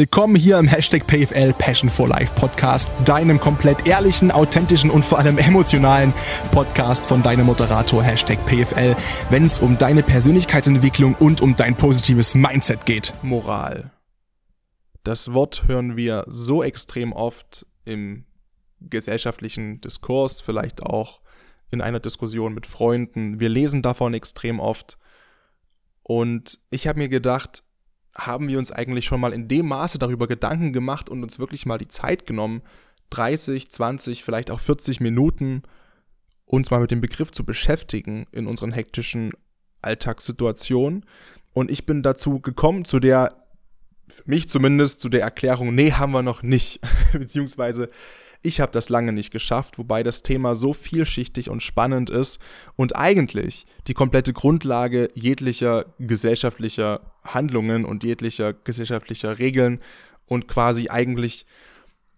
Willkommen hier im Hashtag PFL Passion for Life Podcast, deinem komplett ehrlichen, authentischen und vor allem emotionalen Podcast von deinem Moderator Hashtag PFL, wenn es um deine Persönlichkeitsentwicklung und um dein positives Mindset geht. Moral. Das Wort hören wir so extrem oft im gesellschaftlichen Diskurs, vielleicht auch in einer Diskussion mit Freunden. Wir lesen davon extrem oft. Und ich habe mir gedacht, haben wir uns eigentlich schon mal in dem Maße darüber Gedanken gemacht und uns wirklich mal die Zeit genommen, 30, 20, vielleicht auch 40 Minuten uns mal mit dem Begriff zu beschäftigen in unseren hektischen Alltagssituationen. Und ich bin dazu gekommen, zu der, für mich zumindest, zu der Erklärung, nee, haben wir noch nicht. Beziehungsweise ich habe das lange nicht geschafft, wobei das Thema so vielschichtig und spannend ist und eigentlich die komplette Grundlage jeglicher gesellschaftlicher Handlungen und jeglicher gesellschaftlicher Regeln und quasi eigentlich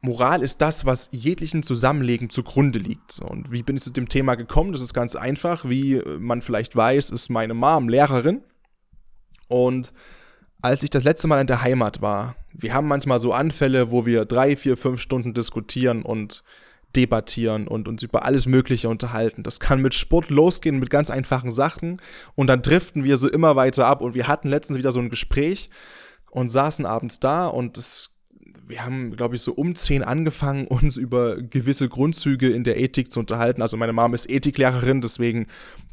Moral ist das, was jeglichem Zusammenlegen zugrunde liegt. Und wie bin ich zu dem Thema gekommen? Das ist ganz einfach. Wie man vielleicht weiß, ist meine Mom Lehrerin. Und als ich das letzte Mal in der Heimat war, wir haben manchmal so Anfälle, wo wir drei, vier, fünf Stunden diskutieren und debattieren und uns über alles Mögliche unterhalten. Das kann mit Sport losgehen, mit ganz einfachen Sachen und dann driften wir so immer weiter ab und wir hatten letztens wieder so ein Gespräch und saßen abends da und es wir haben, glaube ich, so um zehn angefangen, uns über gewisse Grundzüge in der Ethik zu unterhalten. Also meine Mom ist Ethiklehrerin, deswegen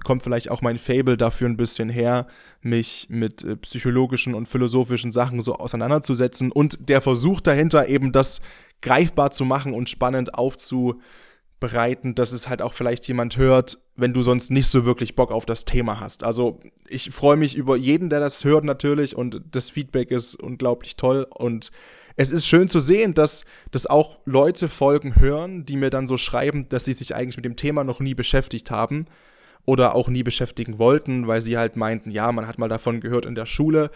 kommt vielleicht auch mein Fable dafür ein bisschen her, mich mit äh, psychologischen und philosophischen Sachen so auseinanderzusetzen und der Versuch dahinter eben das greifbar zu machen und spannend aufzubereiten, dass es halt auch vielleicht jemand hört, wenn du sonst nicht so wirklich Bock auf das Thema hast. Also ich freue mich über jeden, der das hört natürlich und das Feedback ist unglaublich toll und es ist schön zu sehen, dass, dass auch Leute Folgen hören, die mir dann so schreiben, dass sie sich eigentlich mit dem Thema noch nie beschäftigt haben oder auch nie beschäftigen wollten, weil sie halt meinten, ja, man hat mal davon gehört in der Schule,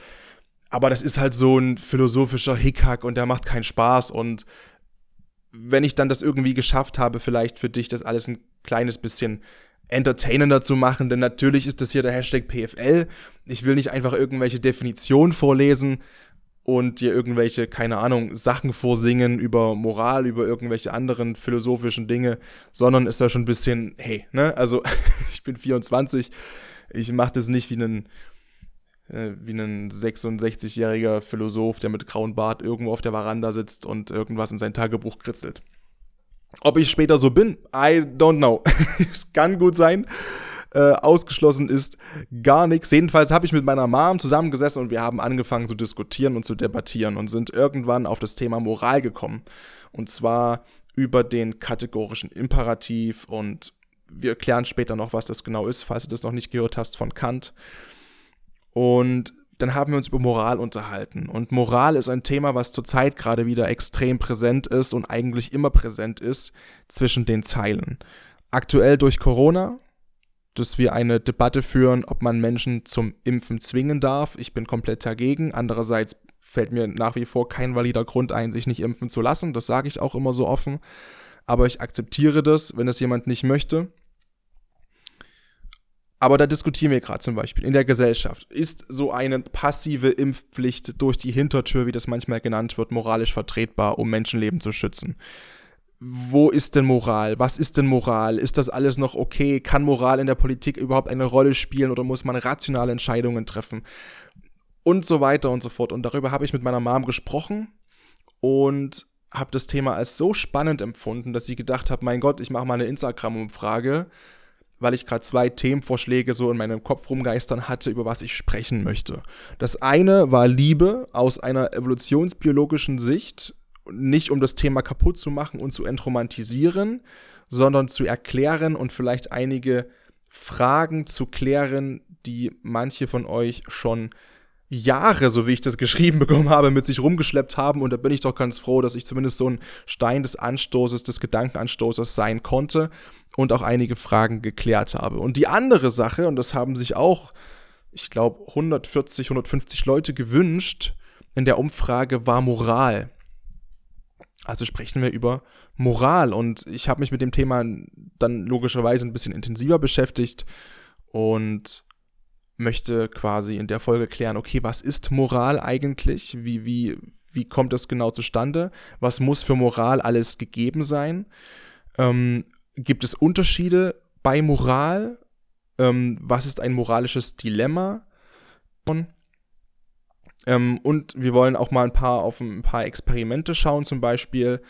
aber das ist halt so ein philosophischer Hickhack und der macht keinen Spaß. Und wenn ich dann das irgendwie geschafft habe, vielleicht für dich das alles ein kleines bisschen entertainender zu machen, denn natürlich ist das hier der Hashtag PFL. Ich will nicht einfach irgendwelche Definitionen vorlesen, und dir irgendwelche, keine Ahnung, Sachen vorsingen über Moral, über irgendwelche anderen philosophischen Dinge, sondern ist ja schon ein bisschen, hey, ne, also ich bin 24, ich mache das nicht wie ein äh, wie ein 66-jähriger Philosoph, der mit grauen Bart irgendwo auf der Veranda sitzt und irgendwas in sein Tagebuch kritzelt. Ob ich später so bin, I don't know. es kann gut sein. Äh, ausgeschlossen ist gar nichts. Jedenfalls habe ich mit meiner Mom zusammengesessen und wir haben angefangen zu diskutieren und zu debattieren und sind irgendwann auf das Thema Moral gekommen. Und zwar über den kategorischen Imperativ und wir erklären später noch, was das genau ist, falls du das noch nicht gehört hast von Kant. Und dann haben wir uns über Moral unterhalten. Und Moral ist ein Thema, was zurzeit gerade wieder extrem präsent ist und eigentlich immer präsent ist zwischen den Zeilen. Aktuell durch Corona, dass wir eine Debatte führen, ob man Menschen zum Impfen zwingen darf. Ich bin komplett dagegen. Andererseits fällt mir nach wie vor kein valider Grund ein, sich nicht impfen zu lassen. Das sage ich auch immer so offen. Aber ich akzeptiere das, wenn es jemand nicht möchte. Aber da diskutieren wir gerade zum Beispiel in der Gesellschaft. Ist so eine passive Impfpflicht durch die Hintertür, wie das manchmal genannt wird, moralisch vertretbar, um Menschenleben zu schützen? Wo ist denn Moral? Was ist denn Moral? Ist das alles noch okay? Kann Moral in der Politik überhaupt eine Rolle spielen oder muss man rationale Entscheidungen treffen? Und so weiter und so fort. Und darüber habe ich mit meiner Mom gesprochen und habe das Thema als so spannend empfunden, dass ich gedacht habe, mein Gott, ich mache mal eine Instagram-Umfrage, weil ich gerade zwei Themenvorschläge so in meinem Kopf rumgeistern hatte, über was ich sprechen möchte. Das eine war Liebe aus einer evolutionsbiologischen Sicht, nicht um das Thema kaputt zu machen und zu entromantisieren, sondern zu erklären und vielleicht einige Fragen zu klären, die manche von euch schon Jahre, so wie ich das geschrieben bekommen habe, mit sich rumgeschleppt haben. Und da bin ich doch ganz froh, dass ich zumindest so ein Stein des Anstoßes, des Gedankenanstoßes sein konnte und auch einige Fragen geklärt habe. Und die andere Sache, und das haben sich auch, ich glaube, 140, 150 Leute gewünscht in der Umfrage, war Moral. Also sprechen wir über Moral und ich habe mich mit dem Thema dann logischerweise ein bisschen intensiver beschäftigt und möchte quasi in der Folge klären, okay, was ist Moral eigentlich? Wie, wie, Wie kommt das genau zustande? Was muss für Moral alles gegeben sein? Ähm, gibt es Unterschiede bei Moral? Ähm, was ist ein moralisches Dilemma? Ähm, und wir wollen auch mal ein paar auf ein paar Experimente schauen, zum Beispiel,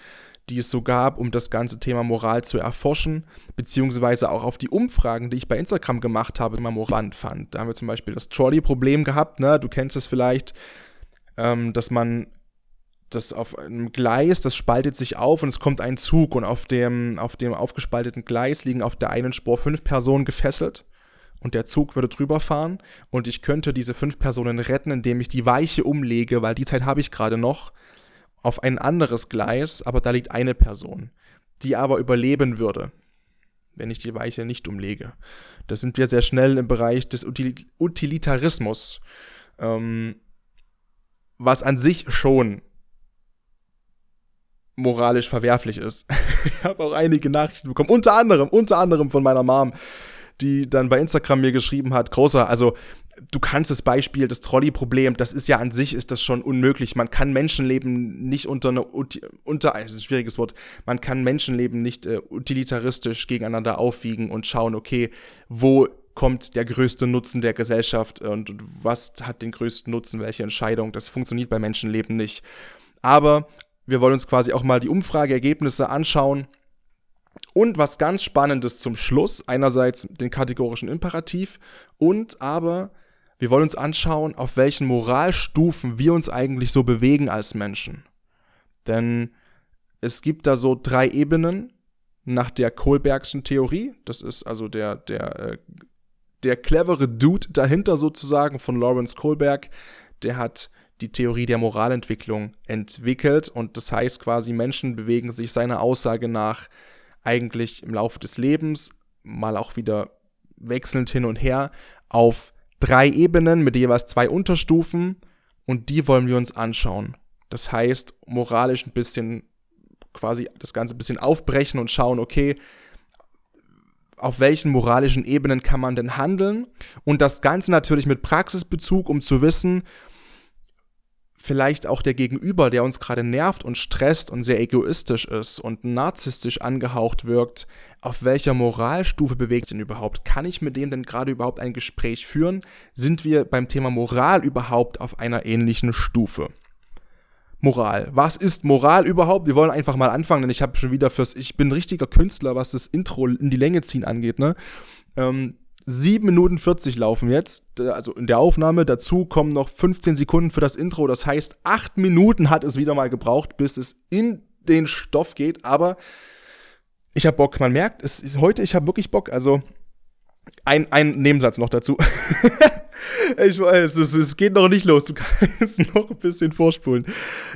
die es so gab, um das ganze Thema Moral zu erforschen, beziehungsweise auch auf die Umfragen, die ich bei Instagram gemacht habe, immer morant fand. Da haben wir zum Beispiel das Trolley-Problem gehabt, ne? Du kennst es vielleicht, ähm, dass man das auf einem Gleis, das spaltet sich auf und es kommt ein Zug und auf dem, auf dem aufgespalteten Gleis liegen auf der einen Spur fünf Personen gefesselt und der Zug würde drüber fahren und ich könnte diese fünf Personen retten, indem ich die Weiche umlege, weil die Zeit habe ich gerade noch, auf ein anderes Gleis, aber da liegt eine Person, die aber überleben würde, wenn ich die Weiche nicht umlege. Da sind wir sehr schnell im Bereich des Utilitarismus, ähm, was an sich schon moralisch verwerflich ist. ich habe auch einige Nachrichten bekommen, unter anderem, unter anderem von meiner Mom, die dann bei Instagram mir geschrieben hat, großer, also du kannst das Beispiel, das Trolley-Problem, das ist ja an sich, ist das schon unmöglich. Man kann Menschenleben nicht unter eine, unter, das ist ein schwieriges Wort, man kann Menschenleben nicht äh, utilitaristisch gegeneinander aufwiegen und schauen, okay, wo kommt der größte Nutzen der Gesellschaft und was hat den größten Nutzen, welche Entscheidung, das funktioniert bei Menschenleben nicht. Aber wir wollen uns quasi auch mal die Umfrageergebnisse anschauen. Und was ganz Spannendes zum Schluss, einerseits den kategorischen Imperativ und aber wir wollen uns anschauen, auf welchen Moralstufen wir uns eigentlich so bewegen als Menschen. Denn es gibt da so drei Ebenen nach der Kohlbergschen Theorie. Das ist also der, der, äh, der clevere Dude dahinter sozusagen von Lawrence Kohlberg. Der hat die Theorie der Moralentwicklung entwickelt und das heißt quasi, Menschen bewegen sich seiner Aussage nach eigentlich im Laufe des Lebens, mal auch wieder wechselnd hin und her, auf drei Ebenen mit jeweils zwei Unterstufen und die wollen wir uns anschauen. Das heißt, moralisch ein bisschen quasi das Ganze ein bisschen aufbrechen und schauen, okay, auf welchen moralischen Ebenen kann man denn handeln und das Ganze natürlich mit Praxisbezug, um zu wissen, vielleicht auch der Gegenüber, der uns gerade nervt und stresst und sehr egoistisch ist und narzisstisch angehaucht wirkt, auf welcher Moralstufe bewegt denn überhaupt? Kann ich mit dem denn gerade überhaupt ein Gespräch führen? Sind wir beim Thema Moral überhaupt auf einer ähnlichen Stufe? Moral. Was ist Moral überhaupt? Wir wollen einfach mal anfangen, denn ich habe schon wieder fürs, ich bin richtiger Künstler, was das Intro in die Länge ziehen angeht, ne? Ähm, 7 Minuten 40 laufen jetzt, also in der Aufnahme. Dazu kommen noch 15 Sekunden für das Intro. Das heißt, 8 Minuten hat es wieder mal gebraucht, bis es in den Stoff geht. Aber ich habe Bock. Man merkt, es ist heute, ich habe wirklich Bock. Also ein, ein Nebensatz noch dazu. ich weiß, es, es geht noch nicht los. Du kannst noch ein bisschen vorspulen.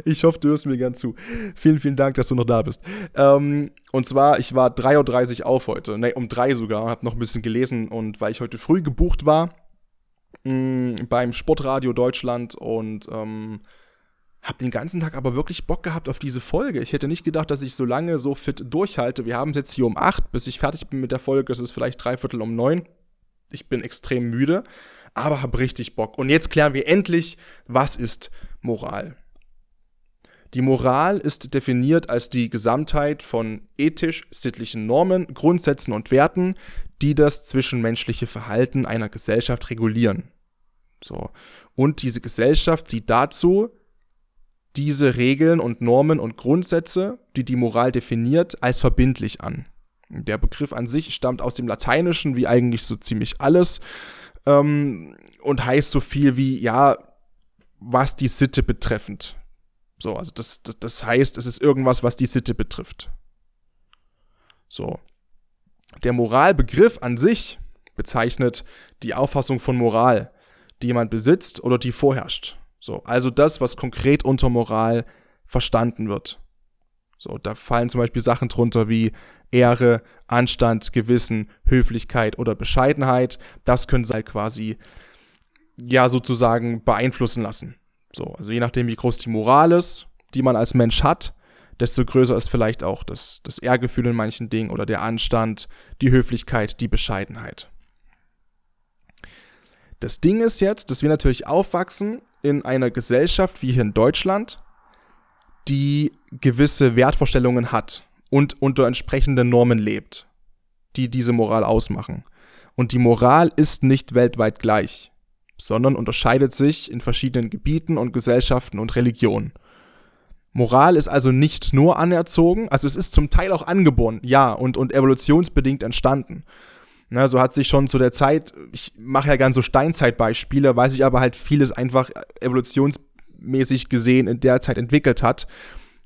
Ich hoffe, du hörst mir gern zu. Vielen, vielen Dank, dass du noch da bist. Ähm, und zwar, ich war 3.30 Uhr auf heute. Ne, um 3 sogar. Hab noch ein bisschen gelesen. Und weil ich heute früh gebucht war mh, mm, beim Sportradio Deutschland und ähm, hab den ganzen Tag aber wirklich Bock gehabt auf diese Folge. Ich hätte nicht gedacht, dass ich so lange so fit durchhalte. Wir haben es jetzt hier um 8, bis ich fertig bin mit der Folge. Es ist vielleicht dreiviertel um 9. Ich bin extrem müde aber hab richtig Bock. Und jetzt klären wir endlich, was ist Moral? Die Moral ist definiert als die Gesamtheit von ethisch-sittlichen Normen, Grundsätzen und Werten, die das zwischenmenschliche Verhalten einer Gesellschaft regulieren. So. Und diese Gesellschaft sieht dazu diese Regeln und Normen und Grundsätze, die die Moral definiert, als verbindlich an. Der Begriff an sich stammt aus dem Lateinischen, wie eigentlich so ziemlich alles ähm, und heißt so viel wie, ja, was die Sitte betreffend. So, also das, das, das heißt, es ist irgendwas, was die Sitte betrifft. So. Der Moralbegriff an sich bezeichnet die Auffassung von Moral, die jemand besitzt oder die vorherrscht. So, also das, was konkret unter Moral verstanden wird. So, da fallen zum Beispiel Sachen drunter wie Ehre, Anstand, Gewissen, Höflichkeit oder Bescheidenheit. Das können sie halt quasi, ja, sozusagen beeinflussen lassen. So, also je nachdem, wie groß die Moral ist, die man als Mensch hat, desto größer ist vielleicht auch das, das Ehrgefühl in manchen Dingen oder der Anstand, die Höflichkeit, die Bescheidenheit. Das Ding ist jetzt, dass wir natürlich aufwachsen in einer Gesellschaft wie hier in Deutschland, die gewisse Wertvorstellungen hat und unter entsprechenden Normen lebt, die diese Moral ausmachen. Und die Moral ist nicht weltweit gleich, sondern unterscheidet sich in verschiedenen Gebieten und Gesellschaften und Religionen. Moral ist also nicht nur anerzogen, also es ist zum Teil auch angeboren, ja, und, und evolutionsbedingt entstanden. Na, so hat sich schon zu der Zeit, ich mache ja gern so Steinzeitbeispiele, weiß ich aber halt vieles einfach evolutionsmäßig gesehen in der Zeit entwickelt hat.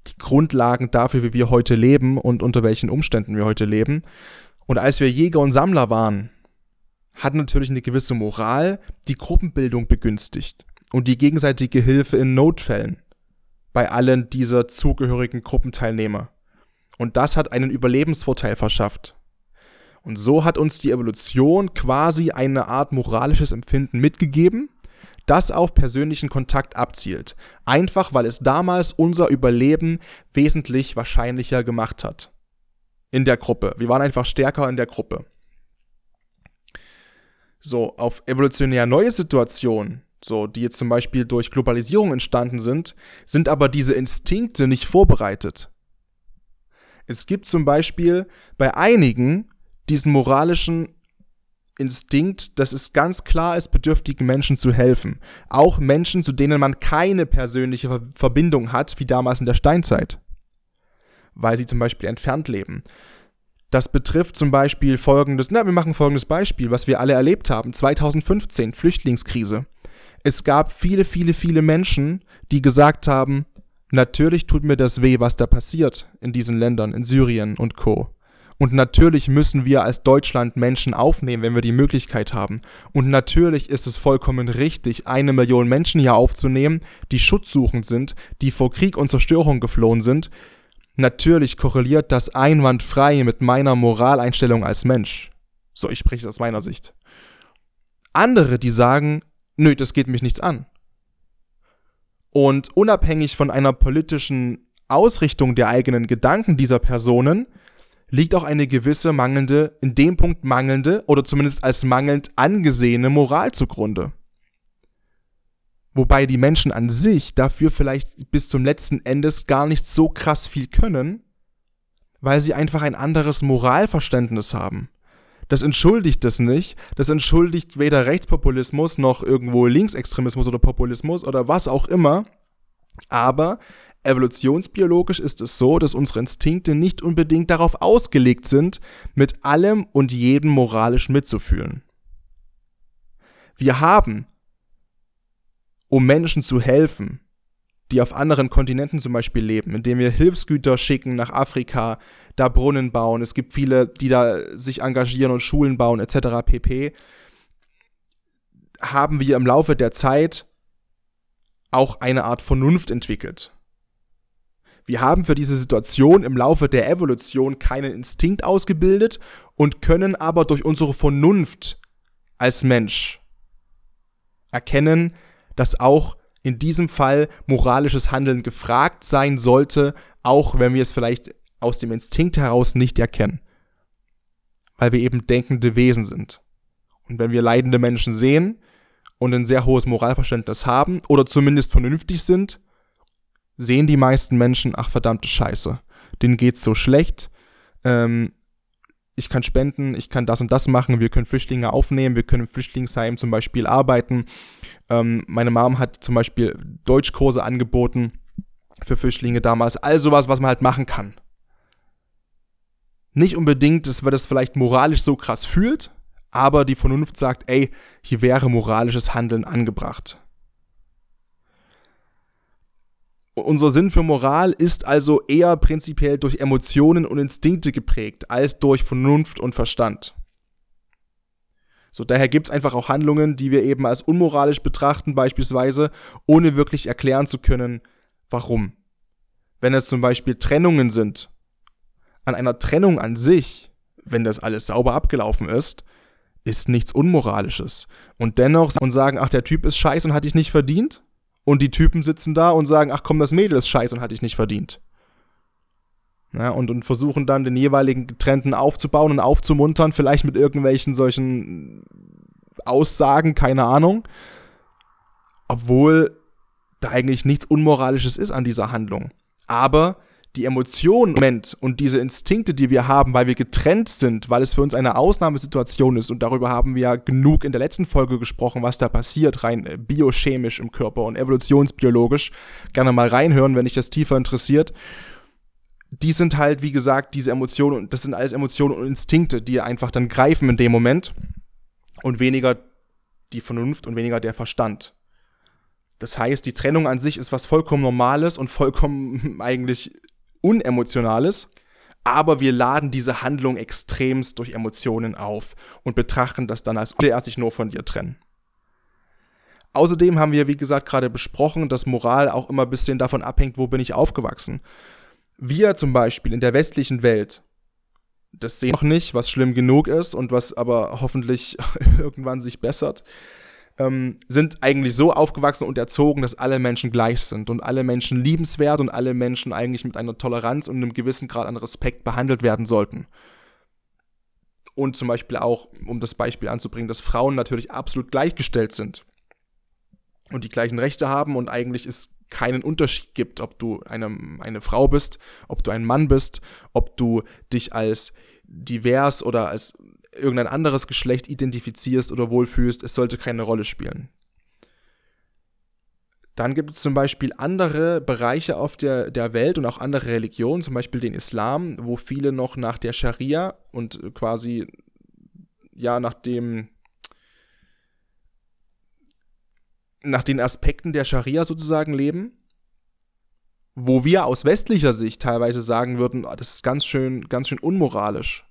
Die Grundlagen dafür, wie wir heute leben und unter welchen Umständen wir heute leben. Und als wir Jäger und Sammler waren, hat natürlich eine gewisse Moral die Gruppenbildung begünstigt und die gegenseitige Hilfe in Notfällen bei allen dieser zugehörigen Gruppenteilnehmer. Und das hat einen Überlebensvorteil verschafft. Und so hat uns die Evolution quasi eine Art moralisches Empfinden mitgegeben, das auf persönlichen Kontakt abzielt. Einfach weil es damals unser Überleben wesentlich wahrscheinlicher gemacht hat. In der Gruppe. Wir waren einfach stärker in der Gruppe. So, auf evolutionär neue Situationen, so, die jetzt zum Beispiel durch Globalisierung entstanden sind, sind aber diese Instinkte nicht vorbereitet. Es gibt zum Beispiel bei einigen diesen moralischen Instinkt, dass es ganz klar ist, bedürftigen Menschen zu helfen. Auch Menschen, zu denen man keine persönliche Verbindung hat, wie damals in der Steinzeit. Weil sie zum Beispiel entfernt leben. Das betrifft zum Beispiel folgendes, na, wir machen folgendes Beispiel, was wir alle erlebt haben. 2015, Flüchtlingskrise. Es gab viele, viele, viele Menschen, die gesagt haben, natürlich tut mir das weh, was da passiert in diesen Ländern, in Syrien und Co. Und natürlich müssen wir als Deutschland Menschen aufnehmen, wenn wir die Möglichkeit haben. Und natürlich ist es vollkommen richtig, eine Million Menschen hier aufzunehmen, die schutzsuchend sind, die vor Krieg und Zerstörung geflohen sind, Natürlich korreliert das einwandfrei mit meiner Moraleinstellung als Mensch. So, ich spreche aus meiner Sicht. Andere, die sagen, nö, das geht mich nichts an. Und unabhängig von einer politischen Ausrichtung der eigenen Gedanken dieser Personen liegt auch eine gewisse mangelnde, in dem Punkt mangelnde oder zumindest als mangelnd angesehene Moral zugrunde. Wobei die Menschen an sich dafür vielleicht bis zum letzten Endes gar nicht so krass viel können, weil sie einfach ein anderes Moralverständnis haben. Das entschuldigt das nicht. Das entschuldigt weder Rechtspopulismus noch irgendwo Linksextremismus oder Populismus oder was auch immer. Aber evolutionsbiologisch ist es so, dass unsere Instinkte nicht unbedingt darauf ausgelegt sind, mit allem und jedem moralisch mitzufühlen. Wir haben um Menschen zu helfen, die auf anderen Kontinenten zum Beispiel leben, indem wir Hilfsgüter schicken nach Afrika, da Brunnen bauen. Es gibt viele, die da sich engagieren und Schulen bauen etc. pp. Haben wir im Laufe der Zeit auch eine Art Vernunft entwickelt. Wir haben für diese Situation im Laufe der Evolution keinen Instinkt ausgebildet und können aber durch unsere Vernunft als Mensch erkennen, dass auch in diesem Fall moralisches Handeln gefragt sein sollte, auch wenn wir es vielleicht aus dem Instinkt heraus nicht erkennen. Weil wir eben denkende Wesen sind. Und wenn wir leidende Menschen sehen und ein sehr hohes Moralverständnis haben oder zumindest vernünftig sind, sehen die meisten Menschen, ach verdammte Scheiße, denen geht's so schlecht, ähm, ich kann spenden, ich kann das und das machen, wir können Flüchtlinge aufnehmen, wir können im Flüchtlingsheim zum Beispiel arbeiten. Ähm, meine Mom hat zum Beispiel Deutschkurse angeboten für Flüchtlinge damals, all sowas, was man halt machen kann. Nicht unbedingt, dass man das vielleicht moralisch so krass fühlt, aber die Vernunft sagt, ey, hier wäre moralisches Handeln angebracht. Unser Sinn für Moral ist also eher prinzipiell durch Emotionen und Instinkte geprägt, als durch Vernunft und Verstand. So, daher gibt es einfach auch Handlungen, die wir eben als unmoralisch betrachten, beispielsweise, ohne wirklich erklären zu können, warum. Wenn es zum Beispiel Trennungen sind, an einer Trennung an sich, wenn das alles sauber abgelaufen ist, ist nichts Unmoralisches. Und dennoch und sagen, ach, der Typ ist scheiße und hat dich nicht verdient, und die Typen sitzen da und sagen, ach komm, das Mädel ist scheiße und hat dich nicht verdient. Ja, und, und versuchen dann den jeweiligen Getrennten aufzubauen und aufzumuntern, vielleicht mit irgendwelchen solchen Aussagen, keine Ahnung. Obwohl da eigentlich nichts Unmoralisches ist an dieser Handlung. Aber die Emotionen und diese Instinkte, die wir haben, weil wir getrennt sind, weil es für uns eine Ausnahmesituation ist und darüber haben wir ja genug in der letzten Folge gesprochen, was da passiert, rein äh, biochemisch im Körper und evolutionsbiologisch. Gerne mal reinhören, wenn dich das tiefer interessiert. Die sind halt, wie gesagt, diese Emotionen und das sind alles Emotionen und Instinkte, die einfach dann greifen in dem Moment und weniger die Vernunft und weniger der Verstand. Das heißt, die Trennung an sich ist was vollkommen Normales und vollkommen eigentlich Unemotionales, aber wir laden diese Handlung extremst durch Emotionen auf und betrachten das dann als er sich nur von dir trennen. Außerdem haben wir, wie gesagt, gerade besprochen, dass Moral auch immer ein bisschen davon abhängt, wo bin ich aufgewachsen. Wir zum Beispiel in der westlichen Welt, das sehen wir noch nicht, was schlimm genug ist und was aber hoffentlich irgendwann sich bessert, ähm, sind eigentlich so aufgewachsen und erzogen, dass alle Menschen gleich sind und alle Menschen liebenswert und alle Menschen eigentlich mit einer Toleranz und einem gewissen Grad an Respekt behandelt werden sollten. Und zum Beispiel auch, um das Beispiel anzubringen, dass Frauen natürlich absolut gleichgestellt sind und die gleichen Rechte haben und eigentlich es keinen Unterschied gibt, ob du eine, eine Frau bist, ob du ein Mann bist, ob du dich als divers oder als irgendein anderes Geschlecht identifizierst oder wohlfühlst, es sollte keine Rolle spielen. Dann gibt es zum Beispiel andere Bereiche auf der, der Welt und auch andere Religionen, zum Beispiel den Islam, wo viele noch nach der Scharia und quasi ja nach dem nach den Aspekten der Scharia sozusagen leben, wo wir aus westlicher Sicht teilweise sagen würden, oh, das ist ganz schön, ganz schön unmoralisch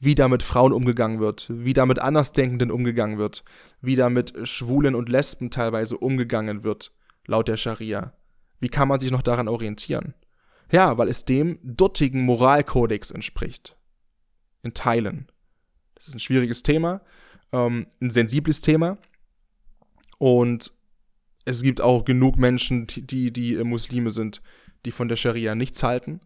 wie da mit Frauen umgegangen wird, wie da mit Andersdenkenden umgegangen wird, wie da mit Schwulen und Lesben teilweise umgegangen wird, laut der Scharia. Wie kann man sich noch daran orientieren? Ja, weil es dem dortigen Moralkodex entspricht. In Teilen. Das ist ein schwieriges Thema, ähm, ein sensibles Thema. Und es gibt auch genug Menschen, die, die, die Muslime sind, die von der Scharia nichts halten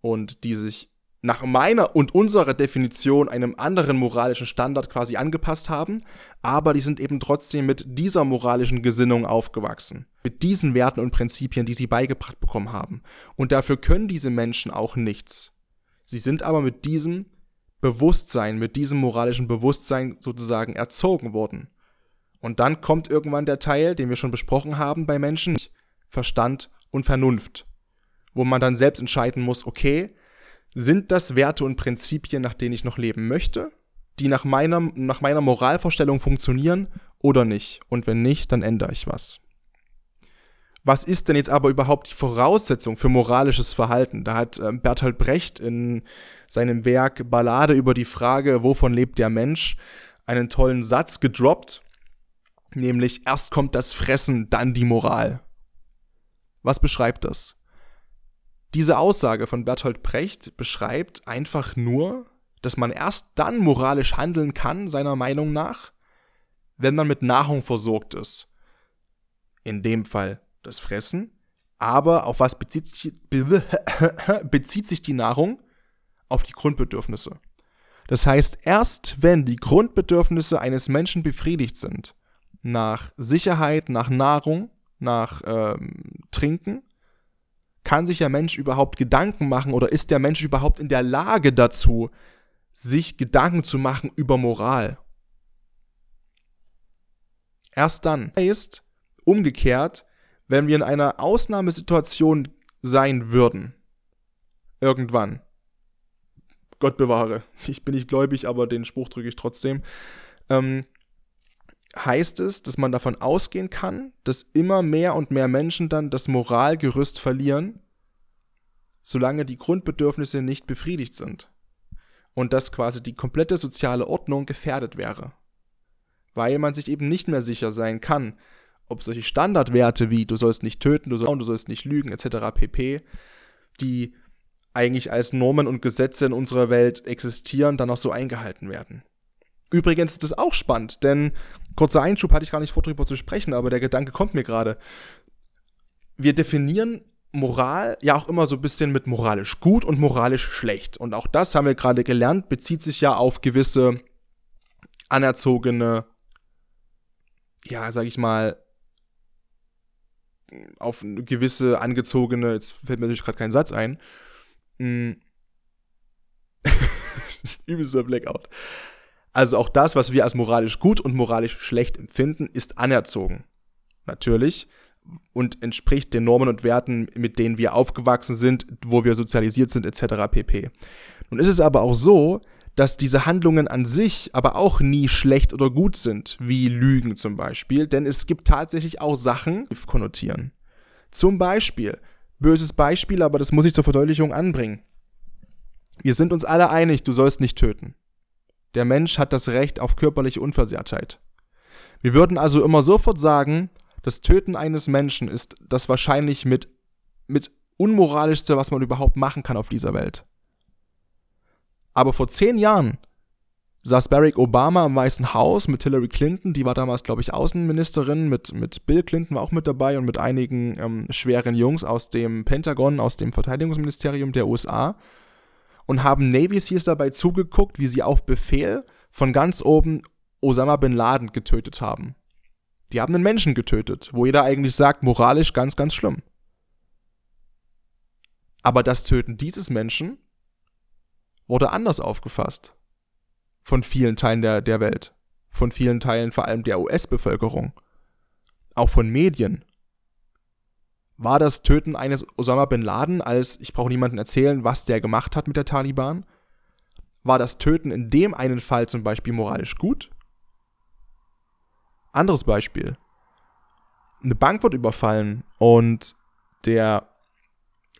und die sich nach meiner und unserer Definition einem anderen moralischen Standard quasi angepasst haben, aber die sind eben trotzdem mit dieser moralischen Gesinnung aufgewachsen, mit diesen Werten und Prinzipien, die sie beigebracht bekommen haben. Und dafür können diese Menschen auch nichts. Sie sind aber mit diesem Bewusstsein, mit diesem moralischen Bewusstsein sozusagen erzogen worden. Und dann kommt irgendwann der Teil, den wir schon besprochen haben bei Menschen, Verstand und Vernunft, wo man dann selbst entscheiden muss, okay, sind das Werte und Prinzipien, nach denen ich noch leben möchte, die nach meiner, nach meiner Moralvorstellung funktionieren oder nicht? Und wenn nicht, dann ändere ich was. Was ist denn jetzt aber überhaupt die Voraussetzung für moralisches Verhalten? Da hat äh, Bertolt Brecht in seinem Werk Ballade über die Frage, wovon lebt der Mensch, einen tollen Satz gedroppt, nämlich erst kommt das Fressen, dann die Moral. Was beschreibt das? Diese Aussage von Bertolt Brecht beschreibt einfach nur, dass man erst dann moralisch handeln kann, seiner Meinung nach, wenn man mit Nahrung versorgt ist. In dem Fall das Fressen. Aber auf was bezieht sich, bezieht sich die Nahrung? Auf die Grundbedürfnisse. Das heißt, erst wenn die Grundbedürfnisse eines Menschen befriedigt sind, nach Sicherheit, nach Nahrung, nach ähm, Trinken, kann sich der Mensch überhaupt Gedanken machen oder ist der Mensch überhaupt in der Lage dazu, sich Gedanken zu machen über Moral? Erst dann. Ist umgekehrt, wenn wir in einer Ausnahmesituation sein würden, irgendwann, Gott bewahre, ich bin nicht gläubig, aber den Spruch drücke ich trotzdem, ähm, heißt es, dass man davon ausgehen kann, dass immer mehr und mehr Menschen dann das Moralgerüst verlieren, solange die Grundbedürfnisse nicht befriedigt sind. Und dass quasi die komplette soziale Ordnung gefährdet wäre. Weil man sich eben nicht mehr sicher sein kann, ob solche Standardwerte wie du sollst nicht töten, du sollst, du sollst nicht lügen etc. pp, die eigentlich als Normen und Gesetze in unserer Welt existieren, dann auch so eingehalten werden. Übrigens ist das auch spannend, denn kurzer Einschub hatte ich gar nicht vor, darüber zu sprechen, aber der Gedanke kommt mir gerade. Wir definieren Moral ja auch immer so ein bisschen mit moralisch gut und moralisch schlecht. Und auch das haben wir gerade gelernt, bezieht sich ja auf gewisse anerzogene, ja, sag ich mal, auf gewisse angezogene, jetzt fällt mir natürlich gerade kein Satz ein, mm. übelster Blackout. Also auch das, was wir als moralisch gut und moralisch schlecht empfinden, ist anerzogen. Natürlich. Und entspricht den Normen und Werten, mit denen wir aufgewachsen sind, wo wir sozialisiert sind, etc. pp. Nun ist es aber auch so, dass diese Handlungen an sich aber auch nie schlecht oder gut sind, wie Lügen zum Beispiel, denn es gibt tatsächlich auch Sachen, die konnotieren. Zum Beispiel, böses Beispiel, aber das muss ich zur Verdeutlichung anbringen. Wir sind uns alle einig, du sollst nicht töten. Der Mensch hat das Recht auf körperliche Unversehrtheit. Wir würden also immer sofort sagen, das Töten eines Menschen ist das wahrscheinlich mit, mit unmoralischste, was man überhaupt machen kann auf dieser Welt. Aber vor zehn Jahren saß Barack Obama im Weißen Haus mit Hillary Clinton, die war damals, glaube ich, Außenministerin, mit, mit Bill Clinton war auch mit dabei und mit einigen ähm, schweren Jungs aus dem Pentagon, aus dem Verteidigungsministerium der USA und haben Navy Seals dabei zugeguckt, wie sie auf Befehl von ganz oben Osama bin Laden getötet haben. Die haben einen Menschen getötet, wo jeder eigentlich sagt, moralisch ganz, ganz schlimm. Aber das Töten dieses Menschen wurde anders aufgefasst. Von vielen Teilen der, der Welt. Von vielen Teilen vor allem der US-Bevölkerung. Auch von Medien. War das Töten eines Osama bin Laden als, ich brauche niemanden erzählen, was der gemacht hat mit der Taliban? War das Töten in dem einen Fall zum Beispiel moralisch gut? Anderes Beispiel. Eine Bank wird überfallen und der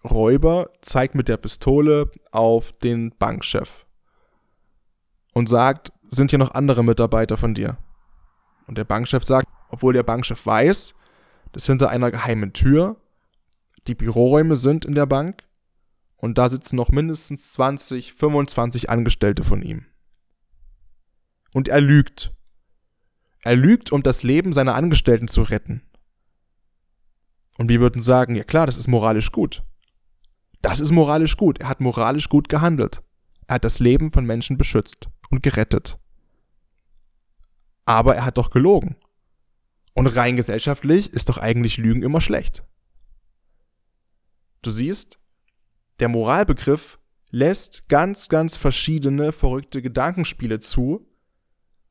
Räuber zeigt mit der Pistole auf den Bankchef und sagt, sind hier noch andere Mitarbeiter von dir? Und der Bankchef sagt, obwohl der Bankchef weiß, dass hinter einer geheimen Tür die Büroräume sind in der Bank und da sitzen noch mindestens 20, 25 Angestellte von ihm. Und er lügt. Er lügt, um das Leben seiner Angestellten zu retten. Und wir würden sagen, ja klar, das ist moralisch gut. Das ist moralisch gut. Er hat moralisch gut gehandelt. Er hat das Leben von Menschen beschützt und gerettet. Aber er hat doch gelogen. Und rein gesellschaftlich ist doch eigentlich Lügen immer schlecht. Du siehst, der Moralbegriff lässt ganz, ganz verschiedene verrückte Gedankenspiele zu.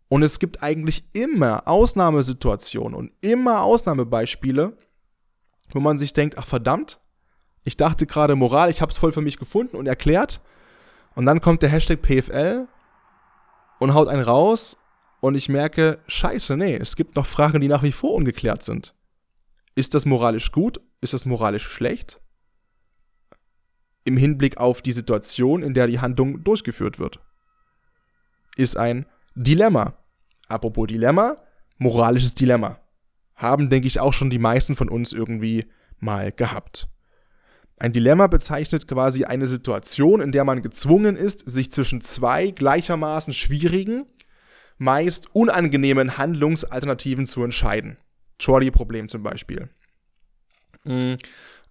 Und es gibt eigentlich immer Ausnahmesituationen und immer Ausnahmebeispiele, wo man sich denkt, ach verdammt, ich dachte gerade Moral, ich habe es voll für mich gefunden und erklärt. Und dann kommt der Hashtag PFL und haut einen raus und ich merke, scheiße, nee, es gibt noch Fragen, die nach wie vor ungeklärt sind. Ist das moralisch gut? Ist das moralisch schlecht? Im Hinblick auf die Situation, in der die Handlung durchgeführt wird. Ist ein Dilemma. Apropos Dilemma, moralisches Dilemma. Haben, denke ich, auch schon die meisten von uns irgendwie mal gehabt. Ein Dilemma bezeichnet quasi eine Situation, in der man gezwungen ist, sich zwischen zwei gleichermaßen schwierigen, meist unangenehmen Handlungsalternativen zu entscheiden. Trolley-Problem zum Beispiel.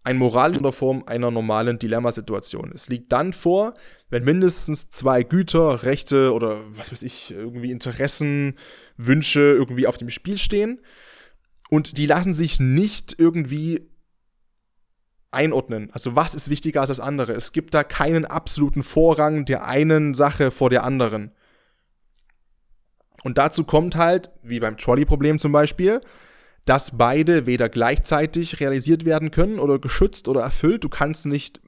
Ein moralisch in der Form einer normalen Dilemmasituation. Es liegt dann vor, wenn mindestens zwei Güter, Rechte oder was weiß ich, irgendwie Interessen, Wünsche irgendwie auf dem Spiel stehen und die lassen sich nicht irgendwie einordnen. Also was ist wichtiger als das andere? Es gibt da keinen absoluten Vorrang der einen Sache vor der anderen. Und dazu kommt halt, wie beim Trolley-Problem zum Beispiel, dass beide weder gleichzeitig realisiert werden können oder geschützt oder erfüllt. Du kannst nicht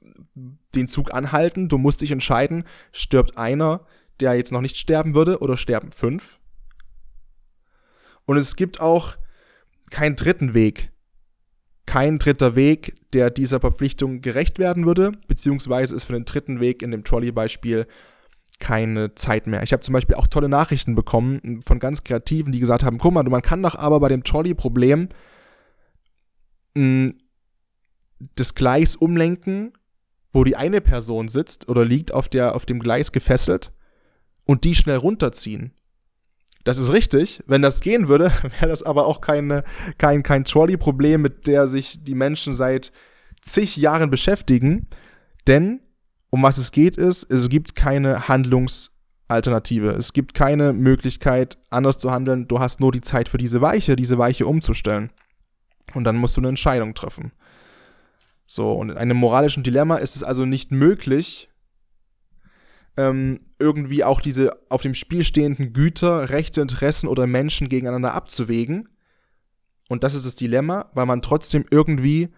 den Zug anhalten, du musst dich entscheiden, stirbt einer, der jetzt noch nicht sterben würde, oder sterben fünf. Und es gibt auch keinen dritten Weg kein dritter Weg, der dieser Verpflichtung gerecht werden würde, beziehungsweise ist für den dritten Weg in dem Trolley-Beispiel keine Zeit mehr. Ich habe zum Beispiel auch tolle Nachrichten bekommen von ganz Kreativen, die gesagt haben, guck mal, man kann doch aber bei dem Trolley-Problem hm, das Gleis umlenken, wo die eine Person sitzt oder liegt auf, der, auf dem Gleis gefesselt und die schnell runterziehen. Das ist richtig. Wenn das gehen würde, wäre das aber auch keine, kein, kein Trolley-Problem, mit der sich die Menschen seit zig Jahren beschäftigen. Denn um was es geht, ist, es gibt keine Handlungsalternative. Es gibt keine Möglichkeit, anders zu handeln. Du hast nur die Zeit für diese Weiche, diese Weiche umzustellen. Und dann musst du eine Entscheidung treffen. So, und in einem moralischen Dilemma ist es also nicht möglich, ähm, irgendwie auch diese auf dem Spiel stehenden Güter, Rechte, Interessen oder Menschen gegeneinander abzuwägen. Und das ist das Dilemma, weil man trotzdem irgendwie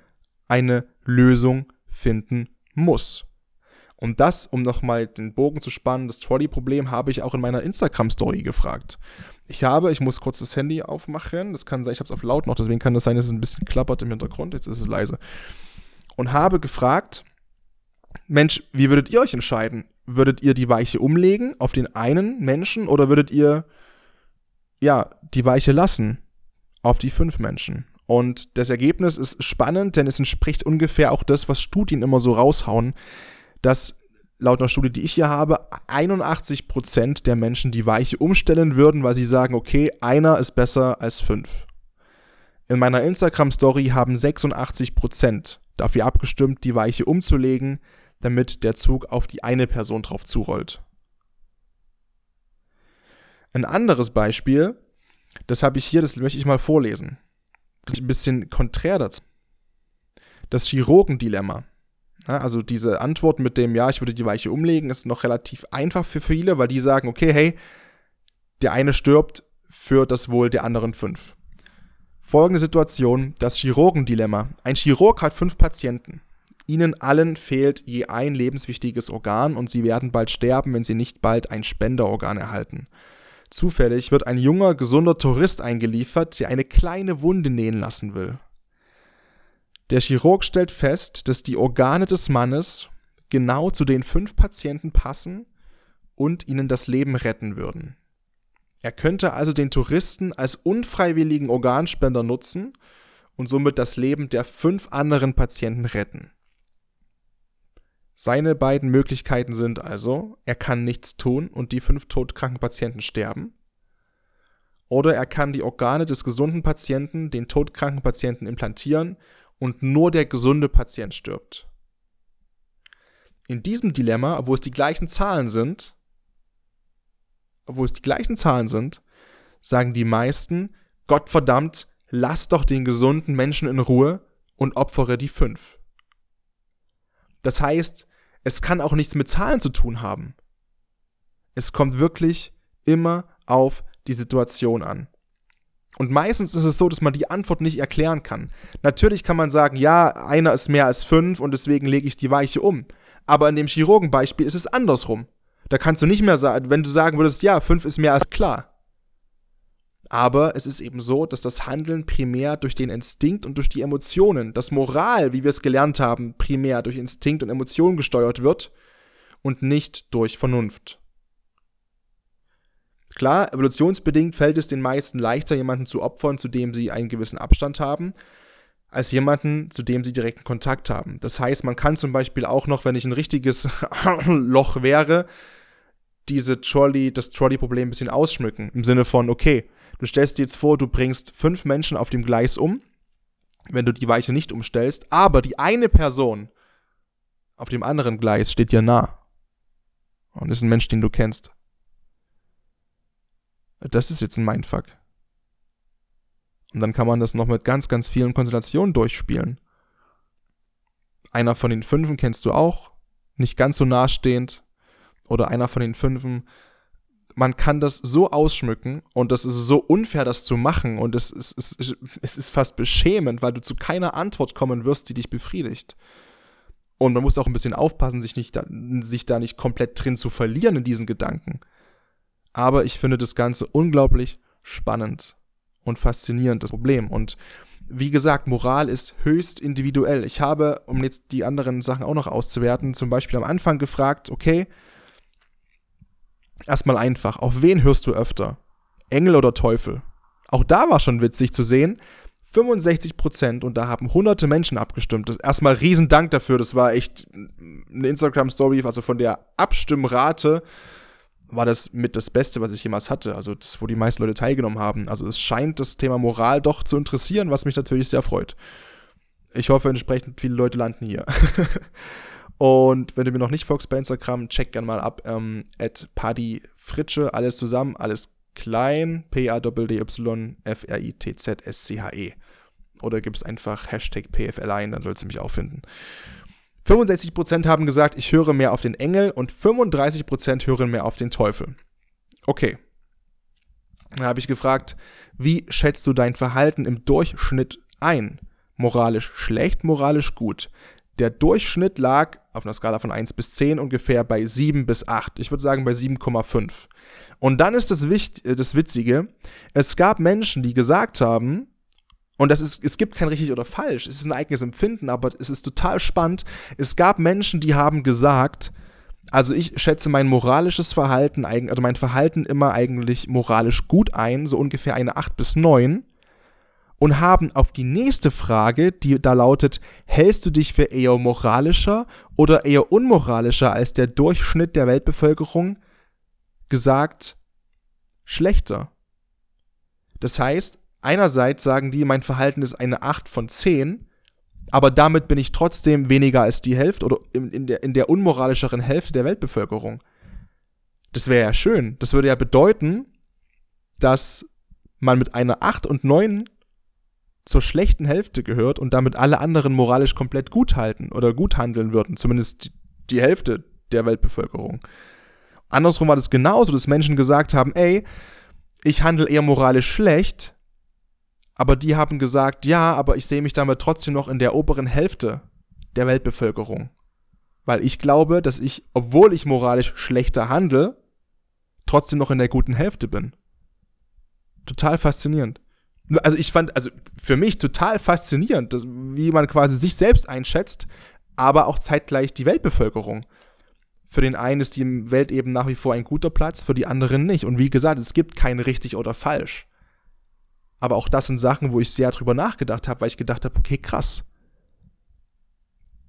eine Lösung finden muss. Und das, um nochmal den Bogen zu spannen, das Trolley-Problem habe ich auch in meiner Instagram-Story gefragt. Ich habe, ich muss kurz das Handy aufmachen, das kann sein, ich habe es auf laut noch, deswegen kann das sein, dass es ein bisschen klappert im Hintergrund, jetzt ist es leise. Und habe gefragt, Mensch, wie würdet ihr euch entscheiden? Würdet ihr die Weiche umlegen auf den einen Menschen oder würdet ihr, ja, die Weiche lassen auf die fünf Menschen? Und das Ergebnis ist spannend, denn es entspricht ungefähr auch das, was Studien immer so raushauen dass laut einer Studie, die ich hier habe, 81% der Menschen die Weiche umstellen würden, weil sie sagen, okay, einer ist besser als fünf. In meiner Instagram-Story haben 86% dafür abgestimmt, die Weiche umzulegen, damit der Zug auf die eine Person drauf zurollt. Ein anderes Beispiel, das habe ich hier, das möchte ich mal vorlesen. Das ist ein bisschen konträr dazu. Das Chirurgendilemma. Ja, also diese Antwort mit dem, ja, ich würde die Weiche umlegen, ist noch relativ einfach für viele, weil die sagen, okay, hey, der eine stirbt für das Wohl der anderen fünf. Folgende Situation, das Chirurgendilemma. Ein Chirurg hat fünf Patienten. Ihnen allen fehlt je ein lebenswichtiges Organ und sie werden bald sterben, wenn sie nicht bald ein Spenderorgan erhalten. Zufällig wird ein junger, gesunder Tourist eingeliefert, der eine kleine Wunde nähen lassen will. Der Chirurg stellt fest, dass die Organe des Mannes genau zu den fünf Patienten passen und ihnen das Leben retten würden. Er könnte also den Touristen als unfreiwilligen Organspender nutzen und somit das Leben der fünf anderen Patienten retten. Seine beiden Möglichkeiten sind also, er kann nichts tun und die fünf todkranken Patienten sterben. Oder er kann die Organe des gesunden Patienten den todkranken Patienten implantieren und nur der gesunde Patient stirbt. In diesem Dilemma, wo es die gleichen Zahlen sind, obwohl es die gleichen Zahlen sind, sagen die meisten, Gott verdammt, lass doch den gesunden Menschen in Ruhe und opfere die fünf. Das heißt, es kann auch nichts mit Zahlen zu tun haben. Es kommt wirklich immer auf die Situation an. Und meistens ist es so, dass man die Antwort nicht erklären kann. Natürlich kann man sagen, ja, einer ist mehr als fünf und deswegen lege ich die Weiche um. Aber in dem Chirurgenbeispiel ist es andersrum. Da kannst du nicht mehr sagen, wenn du sagen würdest, ja, fünf ist mehr als klar. Aber es ist eben so, dass das Handeln primär durch den Instinkt und durch die Emotionen, das Moral, wie wir es gelernt haben, primär durch Instinkt und Emotionen gesteuert wird und nicht durch Vernunft. Klar, evolutionsbedingt fällt es den meisten leichter, jemanden zu opfern, zu dem sie einen gewissen Abstand haben, als jemanden, zu dem sie direkten Kontakt haben. Das heißt, man kann zum Beispiel auch noch, wenn ich ein richtiges Loch wäre, diese Trolley, das Trolley-Problem ein bisschen ausschmücken. Im Sinne von, okay, du stellst dir jetzt vor, du bringst fünf Menschen auf dem Gleis um, wenn du die Weiche nicht umstellst, aber die eine Person auf dem anderen Gleis steht dir nah. Und ist ein Mensch, den du kennst. Das ist jetzt ein Mindfuck. Und dann kann man das noch mit ganz, ganz vielen Konstellationen durchspielen. Einer von den Fünfen kennst du auch, nicht ganz so nahestehend. Oder einer von den Fünfen. Man kann das so ausschmücken und das ist so unfair, das zu machen. Und es ist, es, ist, es ist fast beschämend, weil du zu keiner Antwort kommen wirst, die dich befriedigt. Und man muss auch ein bisschen aufpassen, sich, nicht da, sich da nicht komplett drin zu verlieren in diesen Gedanken. Aber ich finde das Ganze unglaublich spannend und faszinierend, das Problem. Und wie gesagt, Moral ist höchst individuell. Ich habe, um jetzt die anderen Sachen auch noch auszuwerten, zum Beispiel am Anfang gefragt, okay, erstmal einfach, auf wen hörst du öfter? Engel oder Teufel? Auch da war schon witzig zu sehen. 65 Prozent und da haben hunderte Menschen abgestimmt. Das erstmal riesen Dank dafür. Das war echt eine Instagram-Story, also von der Abstimmrate war das mit das Beste, was ich jemals hatte. Also das, wo die meisten Leute teilgenommen haben. Also es scheint das Thema Moral doch zu interessieren, was mich natürlich sehr freut. Ich hoffe, entsprechend viele Leute landen hier. Und wenn du mir noch nicht folgst bei Instagram, check gerne mal ab. Ähm, at Paddy Fritsche, alles zusammen, alles klein. P-A-D-Y-F-R-I-T-Z-S-C-H-E. oder gibst einfach Hashtag PFL ein, dann sollst du mich auch finden. 65% haben gesagt, ich höre mehr auf den Engel und 35% hören mehr auf den Teufel. Okay. Dann habe ich gefragt, wie schätzt du dein Verhalten im Durchschnitt ein? Moralisch schlecht, moralisch gut. Der Durchschnitt lag auf einer Skala von 1 bis 10 ungefähr bei 7 bis 8. Ich würde sagen bei 7,5. Und dann ist das, äh, das Witzige, es gab Menschen, die gesagt haben, und das ist, es gibt kein richtig oder falsch, es ist ein eigenes Empfinden, aber es ist total spannend. Es gab Menschen, die haben gesagt, also ich schätze mein moralisches Verhalten, also mein Verhalten immer eigentlich moralisch gut ein, so ungefähr eine 8 bis 9 und haben auf die nächste Frage, die da lautet, hältst du dich für eher moralischer oder eher unmoralischer als der Durchschnitt der Weltbevölkerung, gesagt, schlechter. Das heißt, einerseits sagen die, mein Verhalten ist eine 8 von 10, aber damit bin ich trotzdem weniger als die Hälfte oder in, in, der, in der unmoralischeren Hälfte der Weltbevölkerung. Das wäre ja schön. Das würde ja bedeuten, dass man mit einer 8 und 9 zur schlechten Hälfte gehört und damit alle anderen moralisch komplett gut halten oder gut handeln würden, zumindest die Hälfte der Weltbevölkerung. Andersrum war das genauso, dass Menschen gesagt haben, ey, ich handle eher moralisch schlecht, aber die haben gesagt, ja, aber ich sehe mich damit trotzdem noch in der oberen Hälfte der Weltbevölkerung. Weil ich glaube, dass ich, obwohl ich moralisch schlechter handle, trotzdem noch in der guten Hälfte bin. Total faszinierend also ich fand, also für mich total faszinierend, dass, wie man quasi sich selbst einschätzt, aber auch zeitgleich die Weltbevölkerung. Für den einen ist die Welt eben nach wie vor ein guter Platz, für die anderen nicht. Und wie gesagt, es gibt kein richtig oder falsch. Aber auch das sind Sachen, wo ich sehr drüber nachgedacht habe, weil ich gedacht habe, okay, krass.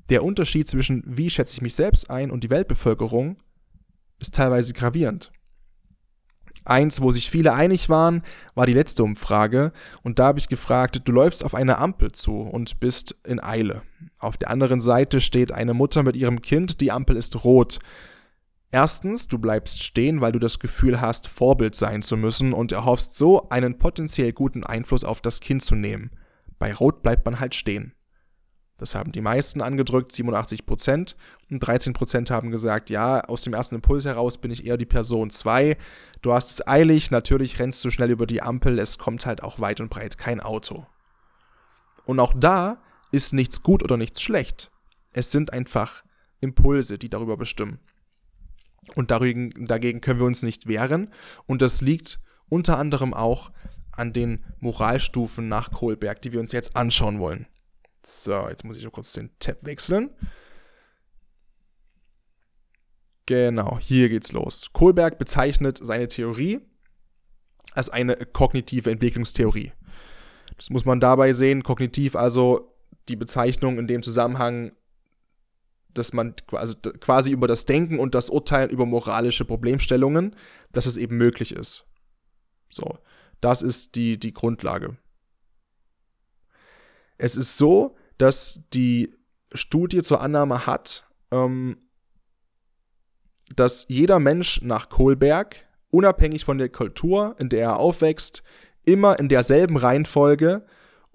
Der Unterschied zwischen wie schätze ich mich selbst ein und die Weltbevölkerung ist teilweise gravierend. Eins, wo sich viele einig waren, war die letzte Umfrage. Und da habe ich gefragt, du läufst auf eine Ampel zu und bist in Eile. Auf der anderen Seite steht eine Mutter mit ihrem Kind, die Ampel ist rot. Erstens, du bleibst stehen, weil du das Gefühl hast, Vorbild sein zu müssen und erhoffst so, einen potenziell guten Einfluss auf das Kind zu nehmen. Bei Rot bleibt man halt stehen. Das haben die meisten angedrückt, 87 Prozent. Und 13 Prozent haben gesagt, ja, aus dem ersten Impuls heraus bin ich eher die Person 2. Du hast es eilig, natürlich rennst du schnell über die Ampel, es kommt halt auch weit und breit kein Auto. Und auch da ist nichts gut oder nichts schlecht. Es sind einfach Impulse, die darüber bestimmen. Und dagegen, dagegen können wir uns nicht wehren. Und das liegt unter anderem auch an den Moralstufen nach Kohlberg, die wir uns jetzt anschauen wollen. So, jetzt muss ich noch kurz den Tab wechseln. Genau, hier geht's los. Kohlberg bezeichnet seine Theorie als eine kognitive Entwicklungstheorie. Das muss man dabei sehen. Kognitiv also die Bezeichnung in dem Zusammenhang, dass man also quasi über das Denken und das Urteilen über moralische Problemstellungen, dass es eben möglich ist. So, das ist die, die Grundlage. Es ist so, dass die Studie zur Annahme hat, ähm, dass jeder Mensch nach Kohlberg, unabhängig von der Kultur, in der er aufwächst, immer in derselben Reihenfolge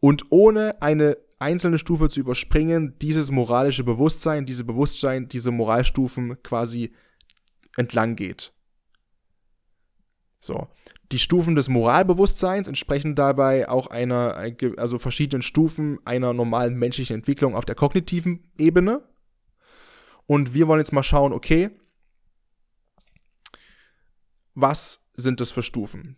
und ohne eine einzelne Stufe zu überspringen, dieses moralische Bewusstsein, diese Bewusstsein, diese Moralstufen quasi entlang geht. So die Stufen des Moralbewusstseins entsprechen dabei auch einer, also verschiedenen Stufen einer normalen menschlichen Entwicklung auf der kognitiven Ebene. Und wir wollen jetzt mal schauen, okay, was sind das für Stufen?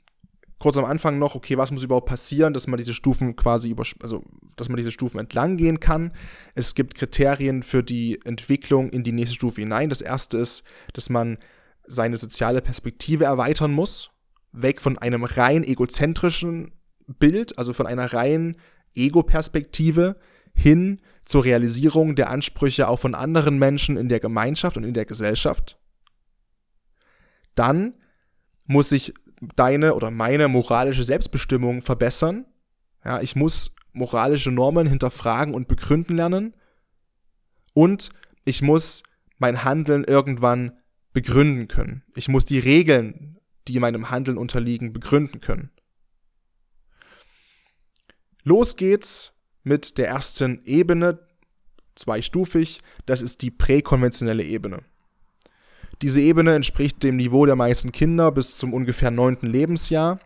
Kurz am Anfang noch, okay, was muss überhaupt passieren, dass man diese Stufen quasi über, also, dass man diese Stufen entlang gehen kann. Es gibt Kriterien für die Entwicklung in die nächste Stufe hinein. Das erste ist, dass man seine soziale Perspektive erweitern muss weg von einem rein egozentrischen Bild, also von einer rein Ego-Perspektive hin zur Realisierung der Ansprüche auch von anderen Menschen in der Gemeinschaft und in der Gesellschaft. Dann muss sich deine oder meine moralische Selbstbestimmung verbessern. Ja, ich muss moralische Normen hinterfragen und begründen lernen. Und ich muss mein Handeln irgendwann begründen können. Ich muss die Regeln die meinem Handeln unterliegen, begründen können. Los geht's mit der ersten Ebene, zweistufig, das ist die präkonventionelle Ebene. Diese Ebene entspricht dem Niveau der meisten Kinder bis zum ungefähr neunten Lebensjahr.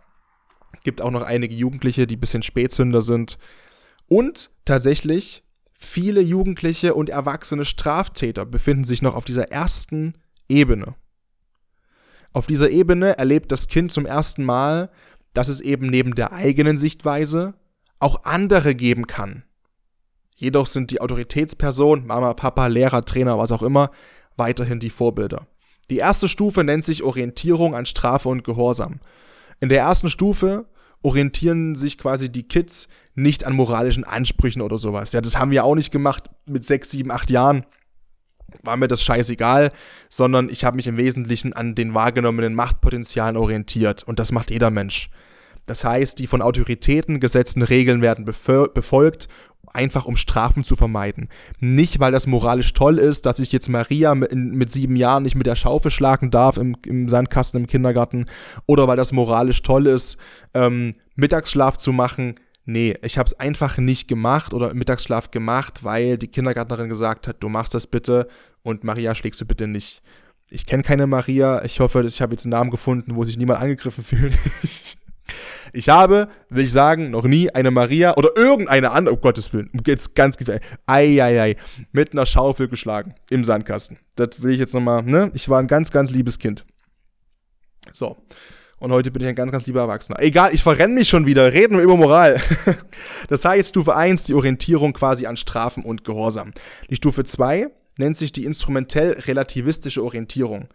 Gibt auch noch einige Jugendliche, die ein bisschen Spätzünder sind. Und tatsächlich, viele Jugendliche und erwachsene Straftäter befinden sich noch auf dieser ersten Ebene. Auf dieser Ebene erlebt das Kind zum ersten Mal, dass es eben neben der eigenen Sichtweise auch andere geben kann. Jedoch sind die Autoritätspersonen, Mama, Papa, Lehrer, Trainer, was auch immer, weiterhin die Vorbilder. Die erste Stufe nennt sich Orientierung an Strafe und Gehorsam. In der ersten Stufe orientieren sich quasi die Kids nicht an moralischen Ansprüchen oder sowas. Ja, das haben wir auch nicht gemacht mit sechs, sieben, acht Jahren war mir das scheißegal, sondern ich habe mich im Wesentlichen an den wahrgenommenen Machtpotenzialen orientiert und das macht jeder Mensch. Das heißt, die von Autoritäten gesetzten Regeln werden befolgt, einfach um Strafen zu vermeiden. Nicht, weil das moralisch toll ist, dass ich jetzt Maria mit, mit sieben Jahren nicht mit der Schaufel schlagen darf im, im Sandkasten im Kindergarten oder weil das moralisch toll ist, ähm, Mittagsschlaf zu machen Nee, ich habe es einfach nicht gemacht oder Mittagsschlaf gemacht, weil die Kindergärtnerin gesagt hat, du machst das bitte und Maria schlägst du bitte nicht. Ich kenne keine Maria. Ich hoffe, ich habe jetzt einen Namen gefunden, wo sich niemand angegriffen fühlt. ich habe, will ich sagen, noch nie eine Maria oder irgendeine andere, um Gottes Willen, jetzt ganz gefährlich, ei, mit einer Schaufel geschlagen im Sandkasten. Das will ich jetzt nochmal, ne? Ich war ein ganz, ganz liebes Kind. So. Und heute bin ich ein ganz, ganz lieber Erwachsener. Egal, ich verrenne mich schon wieder. Reden wir über Moral. das heißt, Stufe 1, die Orientierung quasi an Strafen und Gehorsam. Die Stufe 2 nennt sich die instrumentell-relativistische Orientierung.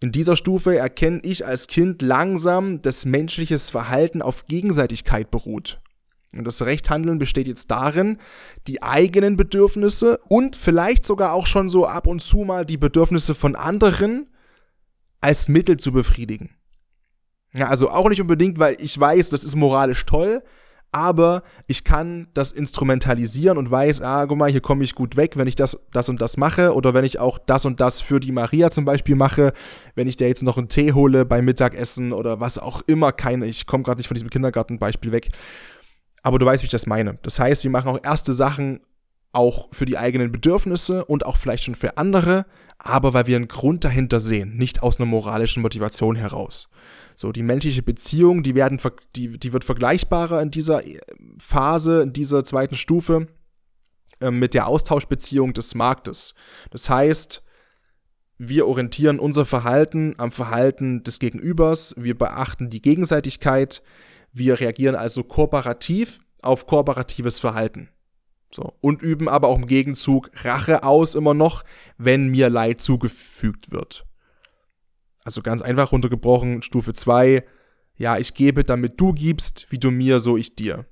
In dieser Stufe erkenne ich als Kind langsam, dass menschliches Verhalten auf Gegenseitigkeit beruht. Und das Rechthandeln besteht jetzt darin, die eigenen Bedürfnisse und vielleicht sogar auch schon so ab und zu mal die Bedürfnisse von anderen als Mittel zu befriedigen. Ja, also auch nicht unbedingt, weil ich weiß, das ist moralisch toll, aber ich kann das instrumentalisieren und weiß, ah, guck mal, hier komme ich gut weg, wenn ich das, das und das mache oder wenn ich auch das und das für die Maria zum Beispiel mache, wenn ich dir jetzt noch einen Tee hole beim Mittagessen oder was auch immer, keine, ich komme gerade nicht von diesem Kindergartenbeispiel weg. Aber du weißt, wie ich das meine. Das heißt, wir machen auch erste Sachen auch für die eigenen Bedürfnisse und auch vielleicht schon für andere, aber weil wir einen Grund dahinter sehen, nicht aus einer moralischen Motivation heraus. So, die menschliche Beziehung, die werden, die, die wird vergleichbarer in dieser äh, Phase, in dieser zweiten Stufe äh, mit der Austauschbeziehung des Marktes. Das heißt, wir orientieren unser Verhalten am Verhalten des Gegenübers, wir beachten die Gegenseitigkeit, wir reagieren also kooperativ auf kooperatives Verhalten. So, und üben aber auch im Gegenzug Rache aus immer noch, wenn mir Leid zugefügt wird. Also ganz einfach runtergebrochen, Stufe 2, ja, ich gebe, damit du gibst, wie du mir, so ich dir.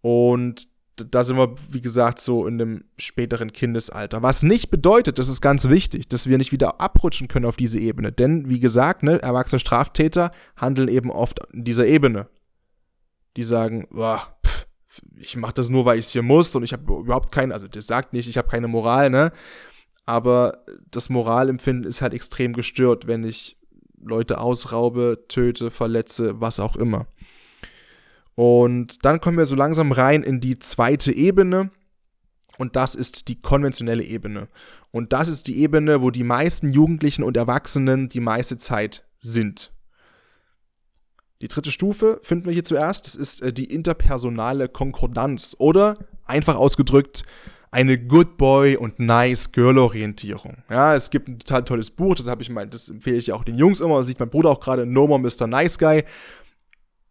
Und da sind wir, wie gesagt, so in dem späteren Kindesalter. Was nicht bedeutet, das ist ganz wichtig, dass wir nicht wieder abrutschen können auf diese Ebene. Denn, wie gesagt, ne, erwachsene Straftäter handeln eben oft in dieser Ebene. Die sagen, boah, pff, ich mache das nur, weil ich es hier muss und ich habe überhaupt keinen, also das sagt nicht, ich habe keine Moral, ne? Aber das Moralempfinden ist halt extrem gestört, wenn ich Leute ausraube, töte, verletze, was auch immer. Und dann kommen wir so langsam rein in die zweite Ebene. Und das ist die konventionelle Ebene. Und das ist die Ebene, wo die meisten Jugendlichen und Erwachsenen die meiste Zeit sind. Die dritte Stufe finden wir hier zuerst. Das ist äh, die interpersonale Konkordanz. Oder einfach ausgedrückt, eine Good Boy und Nice Girl Orientierung. Ja, es gibt ein total tolles Buch, das habe ich mal, das empfehle ich ja auch den Jungs immer, das sieht mein Bruder auch gerade, No More Mr. Nice Guy.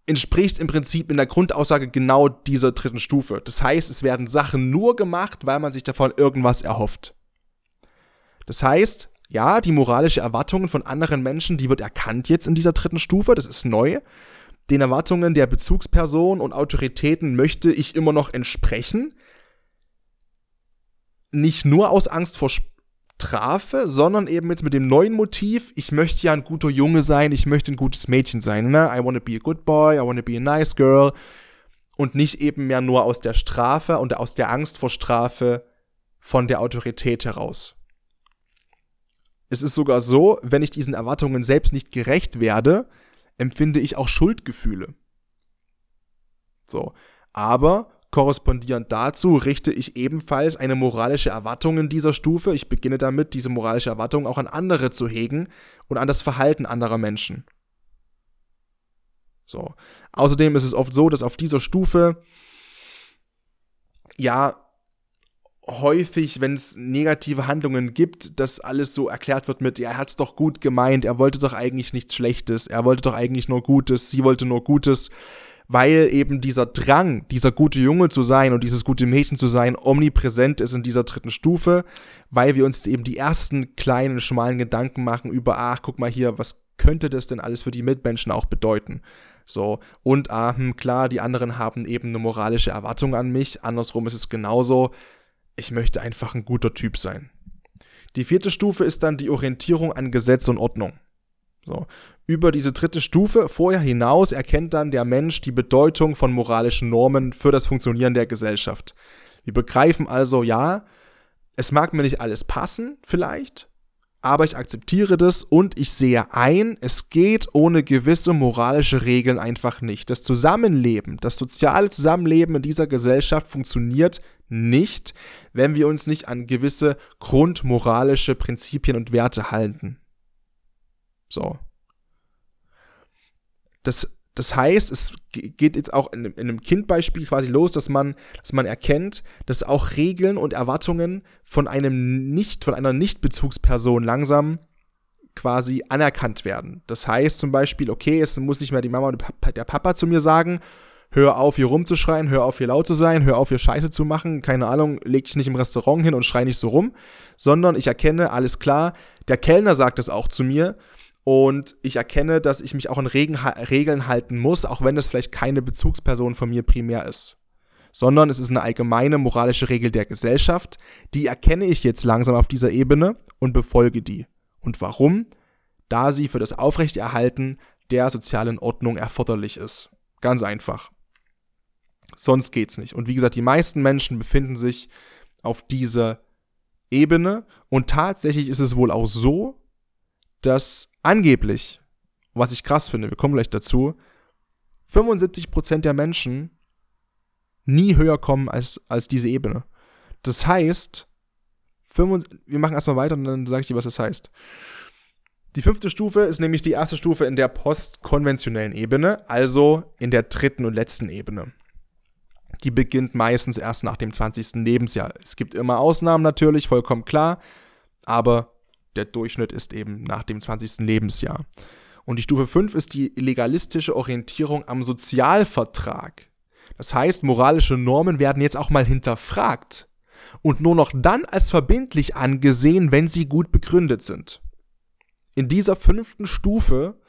Entspricht im Prinzip in der Grundaussage genau dieser dritten Stufe. Das heißt, es werden Sachen nur gemacht, weil man sich davon irgendwas erhofft. Das heißt, ja, die moralische Erwartungen von anderen Menschen, die wird erkannt jetzt in dieser dritten Stufe, das ist neu. Den Erwartungen der Bezugsperson und Autoritäten möchte ich immer noch entsprechen, nicht nur aus Angst vor Strafe, sondern eben jetzt mit dem neuen Motiv, ich möchte ja ein guter Junge sein, ich möchte ein gutes Mädchen sein, ne? I wanna be a good boy, I wanna be a nice girl. Und nicht eben mehr nur aus der Strafe und aus der Angst vor Strafe von der Autorität heraus. Es ist sogar so, wenn ich diesen Erwartungen selbst nicht gerecht werde, empfinde ich auch Schuldgefühle. So. Aber korrespondierend dazu richte ich ebenfalls eine moralische Erwartung in dieser Stufe. Ich beginne damit, diese moralische Erwartung auch an andere zu hegen und an das Verhalten anderer Menschen. So. Außerdem ist es oft so, dass auf dieser Stufe ja häufig, wenn es negative Handlungen gibt, dass alles so erklärt wird mit, ja, er hat es doch gut gemeint, er wollte doch eigentlich nichts Schlechtes, er wollte doch eigentlich nur Gutes, sie wollte nur Gutes, weil eben dieser Drang, dieser gute Junge zu sein und dieses gute Mädchen zu sein, omnipräsent ist in dieser dritten Stufe, weil wir uns eben die ersten kleinen, schmalen Gedanken machen über, ach, guck mal hier, was könnte das denn alles für die Mitmenschen auch bedeuten? So, und ah, hm, klar, die anderen haben eben eine moralische Erwartung an mich. Andersrum ist es genauso. Ich möchte einfach ein guter Typ sein. Die vierte Stufe ist dann die Orientierung an Gesetz und Ordnung. So. Über diese dritte Stufe vorher hinaus erkennt dann der Mensch die Bedeutung von moralischen Normen für das Funktionieren der Gesellschaft. Wir begreifen also, ja, es mag mir nicht alles passen, vielleicht, aber ich akzeptiere das und ich sehe ein, es geht ohne gewisse moralische Regeln einfach nicht. Das Zusammenleben, das soziale Zusammenleben in dieser Gesellschaft funktioniert nicht, wenn wir uns nicht an gewisse grundmoralische Prinzipien und Werte halten. So. Das das heißt, es geht jetzt auch in, in einem Kindbeispiel quasi los, dass man, dass man erkennt, dass auch Regeln und Erwartungen von einem nicht, von einer Nicht-Bezugsperson langsam quasi anerkannt werden. Das heißt zum Beispiel, okay, es muss nicht mehr die Mama und der Papa zu mir sagen, hör auf, hier rumzuschreien, hör auf, hier laut zu sein, hör auf, hier Scheiße zu machen, keine Ahnung, leg dich nicht im Restaurant hin und schrei nicht so rum, sondern ich erkenne, alles klar, der Kellner sagt es auch zu mir und ich erkenne, dass ich mich auch an Regen, Regeln halten muss, auch wenn das vielleicht keine Bezugsperson von mir primär ist. Sondern es ist eine allgemeine moralische Regel der Gesellschaft, die erkenne ich jetzt langsam auf dieser Ebene und befolge die. Und warum? Da sie für das Aufrechterhalten der sozialen Ordnung erforderlich ist. Ganz einfach. Sonst geht's nicht. Und wie gesagt, die meisten Menschen befinden sich auf dieser Ebene und tatsächlich ist es wohl auch so, dass angeblich, was ich krass finde, wir kommen gleich dazu, 75% der Menschen nie höher kommen als, als diese Ebene. Das heißt, 75, wir machen erstmal weiter und dann sage ich dir, was das heißt. Die fünfte Stufe ist nämlich die erste Stufe in der postkonventionellen Ebene, also in der dritten und letzten Ebene. Die beginnt meistens erst nach dem 20. Lebensjahr. Es gibt immer Ausnahmen natürlich, vollkommen klar, aber der Durchschnitt ist eben nach dem 20. Lebensjahr. Und die Stufe 5 ist die legalistische Orientierung am Sozialvertrag. Das heißt, moralische Normen werden jetzt auch mal hinterfragt und nur noch dann als verbindlich angesehen, wenn sie gut begründet sind. In dieser fünften Stufe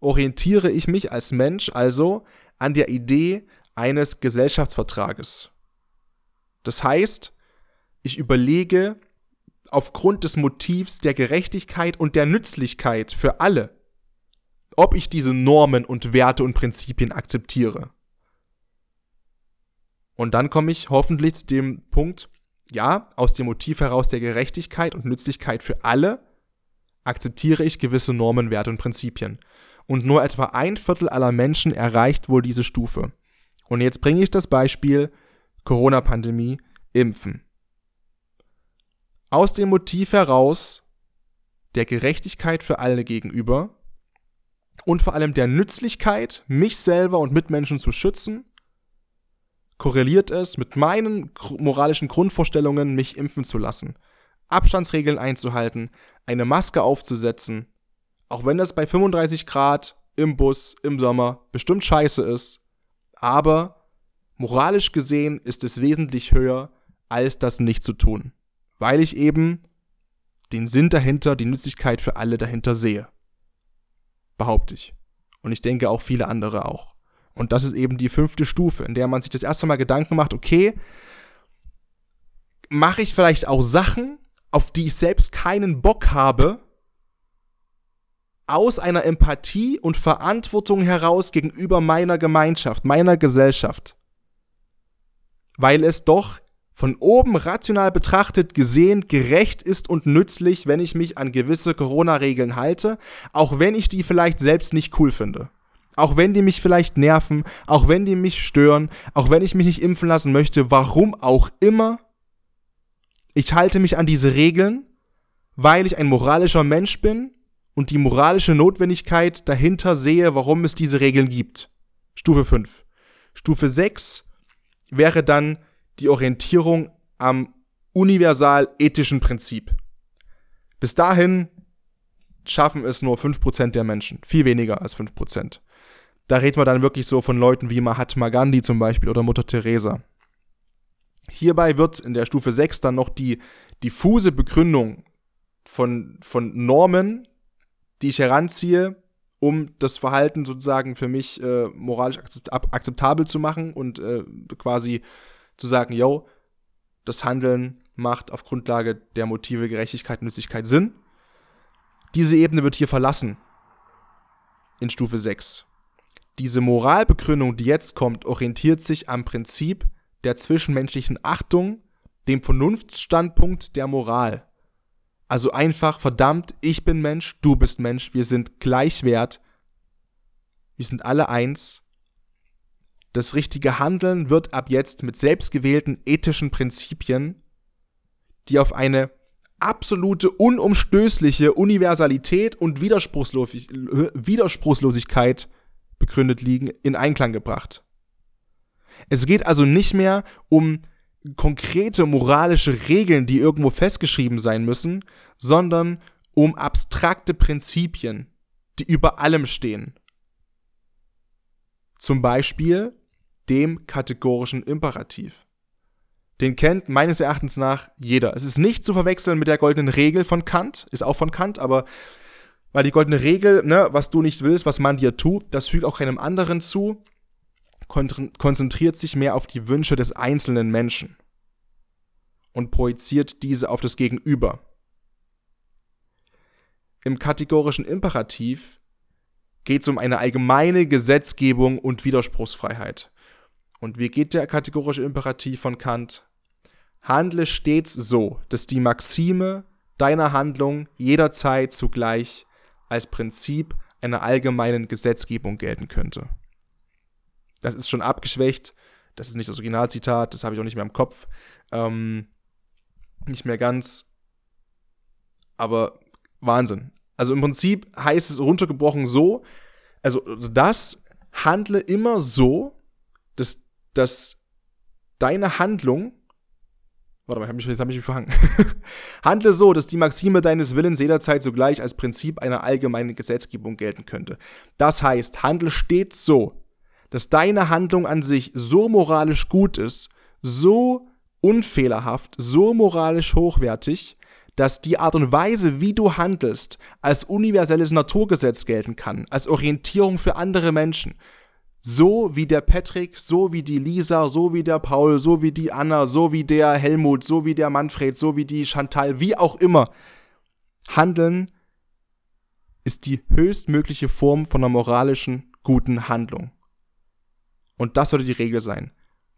orientiere ich mich als Mensch also an der Idee eines Gesellschaftsvertrages. Das heißt, ich überlege, aufgrund des Motivs der Gerechtigkeit und der Nützlichkeit für alle, ob ich diese Normen und Werte und Prinzipien akzeptiere. Und dann komme ich hoffentlich zu dem Punkt, ja, aus dem Motiv heraus der Gerechtigkeit und Nützlichkeit für alle akzeptiere ich gewisse Normen, Werte und Prinzipien. Und nur etwa ein Viertel aller Menschen erreicht wohl diese Stufe. Und jetzt bringe ich das Beispiel Corona-Pandemie, Impfen aus dem Motiv heraus der Gerechtigkeit für alle gegenüber und vor allem der Nützlichkeit, mich selber und Mitmenschen zu schützen, korreliert es mit meinen moralischen Grundvorstellungen, mich impfen zu lassen, Abstandsregeln einzuhalten, eine Maske aufzusetzen, auch wenn das bei 35 Grad im Bus im Sommer bestimmt scheiße ist, aber moralisch gesehen ist es wesentlich höher, als das nicht zu tun weil ich eben den Sinn dahinter, die Nützlichkeit für alle dahinter sehe. Behaupte ich. Und ich denke auch viele andere auch. Und das ist eben die fünfte Stufe, in der man sich das erste Mal Gedanken macht, okay, mache ich vielleicht auch Sachen, auf die ich selbst keinen Bock habe, aus einer Empathie und Verantwortung heraus gegenüber meiner Gemeinschaft, meiner Gesellschaft. Weil es doch von oben rational betrachtet gesehen gerecht ist und nützlich, wenn ich mich an gewisse Corona-Regeln halte, auch wenn ich die vielleicht selbst nicht cool finde. auch wenn die mich vielleicht nerven, auch wenn die mich stören, auch wenn ich mich nicht impfen lassen möchte, warum auch immer, ich halte mich an diese Regeln, weil ich ein moralischer Mensch bin und die moralische Notwendigkeit dahinter sehe, warum es diese Regeln gibt. Stufe 5. Stufe 6 wäre dann die Orientierung am universal ethischen Prinzip. Bis dahin schaffen es nur 5% der Menschen. Viel weniger als 5%. Da reden wir dann wirklich so von Leuten wie Mahatma Gandhi zum Beispiel oder Mutter Teresa. Hierbei wird in der Stufe 6 dann noch die diffuse Begründung von, von Normen, die ich heranziehe, um das Verhalten sozusagen für mich äh, moralisch akzeptabel zu machen und äh, quasi zu sagen, yo, das Handeln macht auf Grundlage der Motive Gerechtigkeit Nützlichkeit Sinn. Diese Ebene wird hier verlassen in Stufe 6. Diese Moralbegründung, die jetzt kommt, orientiert sich am Prinzip der zwischenmenschlichen Achtung, dem Vernunftsstandpunkt der Moral. Also einfach, verdammt, ich bin Mensch, du bist Mensch, wir sind gleichwert, wir sind alle eins. Das richtige Handeln wird ab jetzt mit selbstgewählten ethischen Prinzipien, die auf eine absolute unumstößliche Universalität und Widerspruchslosigkeit begründet liegen, in Einklang gebracht. Es geht also nicht mehr um konkrete moralische Regeln, die irgendwo festgeschrieben sein müssen, sondern um abstrakte Prinzipien, die über allem stehen. Zum Beispiel dem kategorischen Imperativ. Den kennt meines Erachtens nach jeder. Es ist nicht zu verwechseln mit der goldenen Regel von Kant, ist auch von Kant, aber weil die goldene Regel, ne, was du nicht willst, was man dir tut, das fügt auch keinem anderen zu, konzentriert sich mehr auf die Wünsche des einzelnen Menschen und projiziert diese auf das Gegenüber. Im kategorischen Imperativ geht es um eine allgemeine Gesetzgebung und Widerspruchsfreiheit. Und wie geht der kategorische Imperativ von Kant? Handle stets so, dass die Maxime deiner Handlung jederzeit zugleich als Prinzip einer allgemeinen Gesetzgebung gelten könnte. Das ist schon abgeschwächt, das ist nicht das Originalzitat, das habe ich auch nicht mehr im Kopf. Ähm, nicht mehr ganz. Aber Wahnsinn. Also im Prinzip heißt es runtergebrochen so, also das handle immer so, dass, dass deine Handlung Warte mal, hab mich, jetzt habe ich mich verhangen. Handle so, dass die Maxime deines Willens jederzeit sogleich als Prinzip einer allgemeinen Gesetzgebung gelten könnte. Das heißt, handle stets so, dass deine Handlung an sich so moralisch gut ist, so unfehlerhaft, so moralisch hochwertig, dass die Art und Weise, wie du handelst, als universelles Naturgesetz gelten kann, als Orientierung für andere Menschen so wie der Patrick, so wie die Lisa, so wie der Paul, so wie die Anna, so wie der Helmut, so wie der Manfred, so wie die Chantal, wie auch immer. Handeln ist die höchstmögliche Form von einer moralischen, guten Handlung. Und das sollte die Regel sein.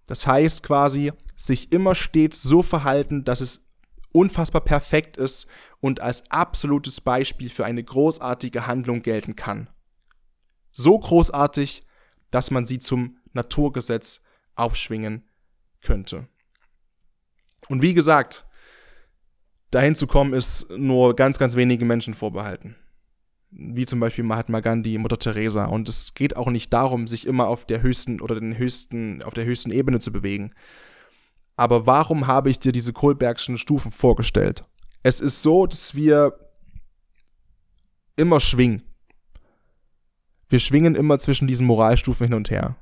Das heißt quasi, sich immer stets so verhalten, dass es unfassbar perfekt ist und als absolutes Beispiel für eine großartige Handlung gelten kann. So großartig, dass man sie zum Naturgesetz aufschwingen könnte. Und wie gesagt, dahin zu kommen, ist nur ganz, ganz wenigen Menschen vorbehalten. Wie zum Beispiel Mahatma Gandhi, Mutter Teresa. Und es geht auch nicht darum, sich immer auf der höchsten oder den höchsten, auf der höchsten Ebene zu bewegen. Aber warum habe ich dir diese Kohlbergschen Stufen vorgestellt? Es ist so, dass wir immer schwingen wir schwingen immer zwischen diesen Moralstufen hin und her.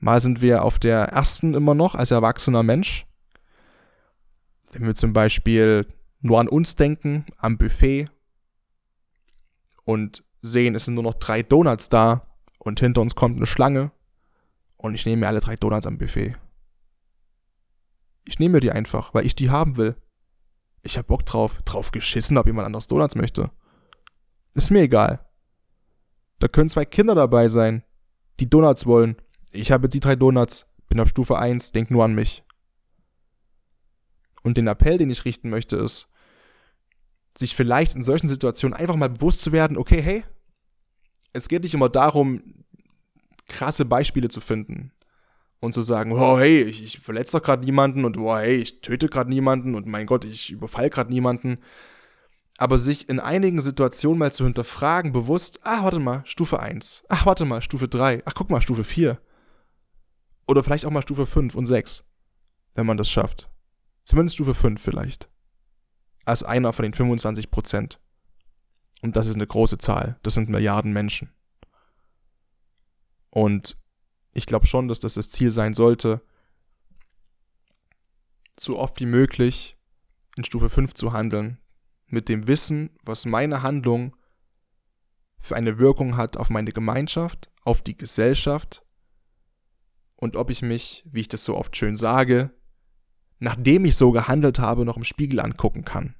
Mal sind wir auf der ersten immer noch als erwachsener Mensch. Wenn wir zum Beispiel nur an uns denken, am Buffet und sehen, es sind nur noch drei Donuts da und hinter uns kommt eine Schlange und ich nehme mir alle drei Donuts am Buffet. Ich nehme mir die einfach, weil ich die haben will. Ich hab Bock drauf, drauf geschissen, ob jemand anderes Donuts möchte. Ist mir egal. Da können zwei Kinder dabei sein, die Donuts wollen. Ich habe jetzt die drei Donuts, bin auf Stufe 1, denk nur an mich. Und den Appell, den ich richten möchte, ist, sich vielleicht in solchen Situationen einfach mal bewusst zu werden, okay, hey, es geht nicht immer darum, krasse Beispiele zu finden und zu sagen, oh hey, ich, ich verletze doch gerade niemanden und oh hey, ich töte gerade niemanden und mein Gott, ich überfall gerade niemanden. Aber sich in einigen Situationen mal zu hinterfragen, bewusst, ah, warte mal, Stufe 1, ach, warte mal, Stufe 3, ach, guck mal, Stufe 4. Oder vielleicht auch mal Stufe 5 und 6, wenn man das schafft. Zumindest Stufe 5 vielleicht. Als einer von den 25 Prozent. Und das ist eine große Zahl. Das sind Milliarden Menschen. Und ich glaube schon, dass das das Ziel sein sollte, so oft wie möglich in Stufe 5 zu handeln, mit dem Wissen, was meine Handlung für eine Wirkung hat auf meine Gemeinschaft, auf die Gesellschaft und ob ich mich, wie ich das so oft schön sage, nachdem ich so gehandelt habe, noch im Spiegel angucken kann.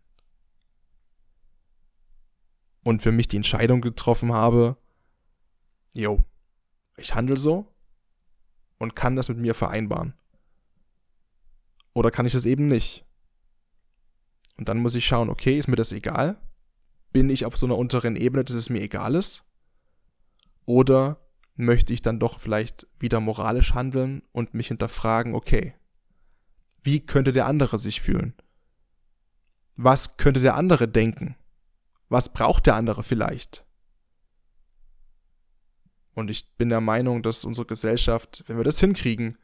Und für mich die Entscheidung getroffen habe, jo, ich handle so und kann das mit mir vereinbaren. Oder kann ich das eben nicht? Und dann muss ich schauen, okay, ist mir das egal? Bin ich auf so einer unteren Ebene, dass es mir egal ist? Oder möchte ich dann doch vielleicht wieder moralisch handeln und mich hinterfragen, okay, wie könnte der andere sich fühlen? Was könnte der andere denken? Was braucht der andere vielleicht? Und ich bin der Meinung, dass unsere Gesellschaft, wenn wir das hinkriegen,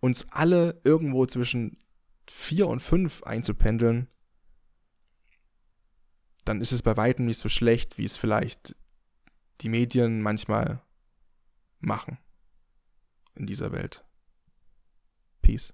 uns alle irgendwo zwischen vier und fünf einzupendeln, dann ist es bei weitem nicht so schlecht, wie es vielleicht die Medien manchmal machen in dieser Welt. Peace.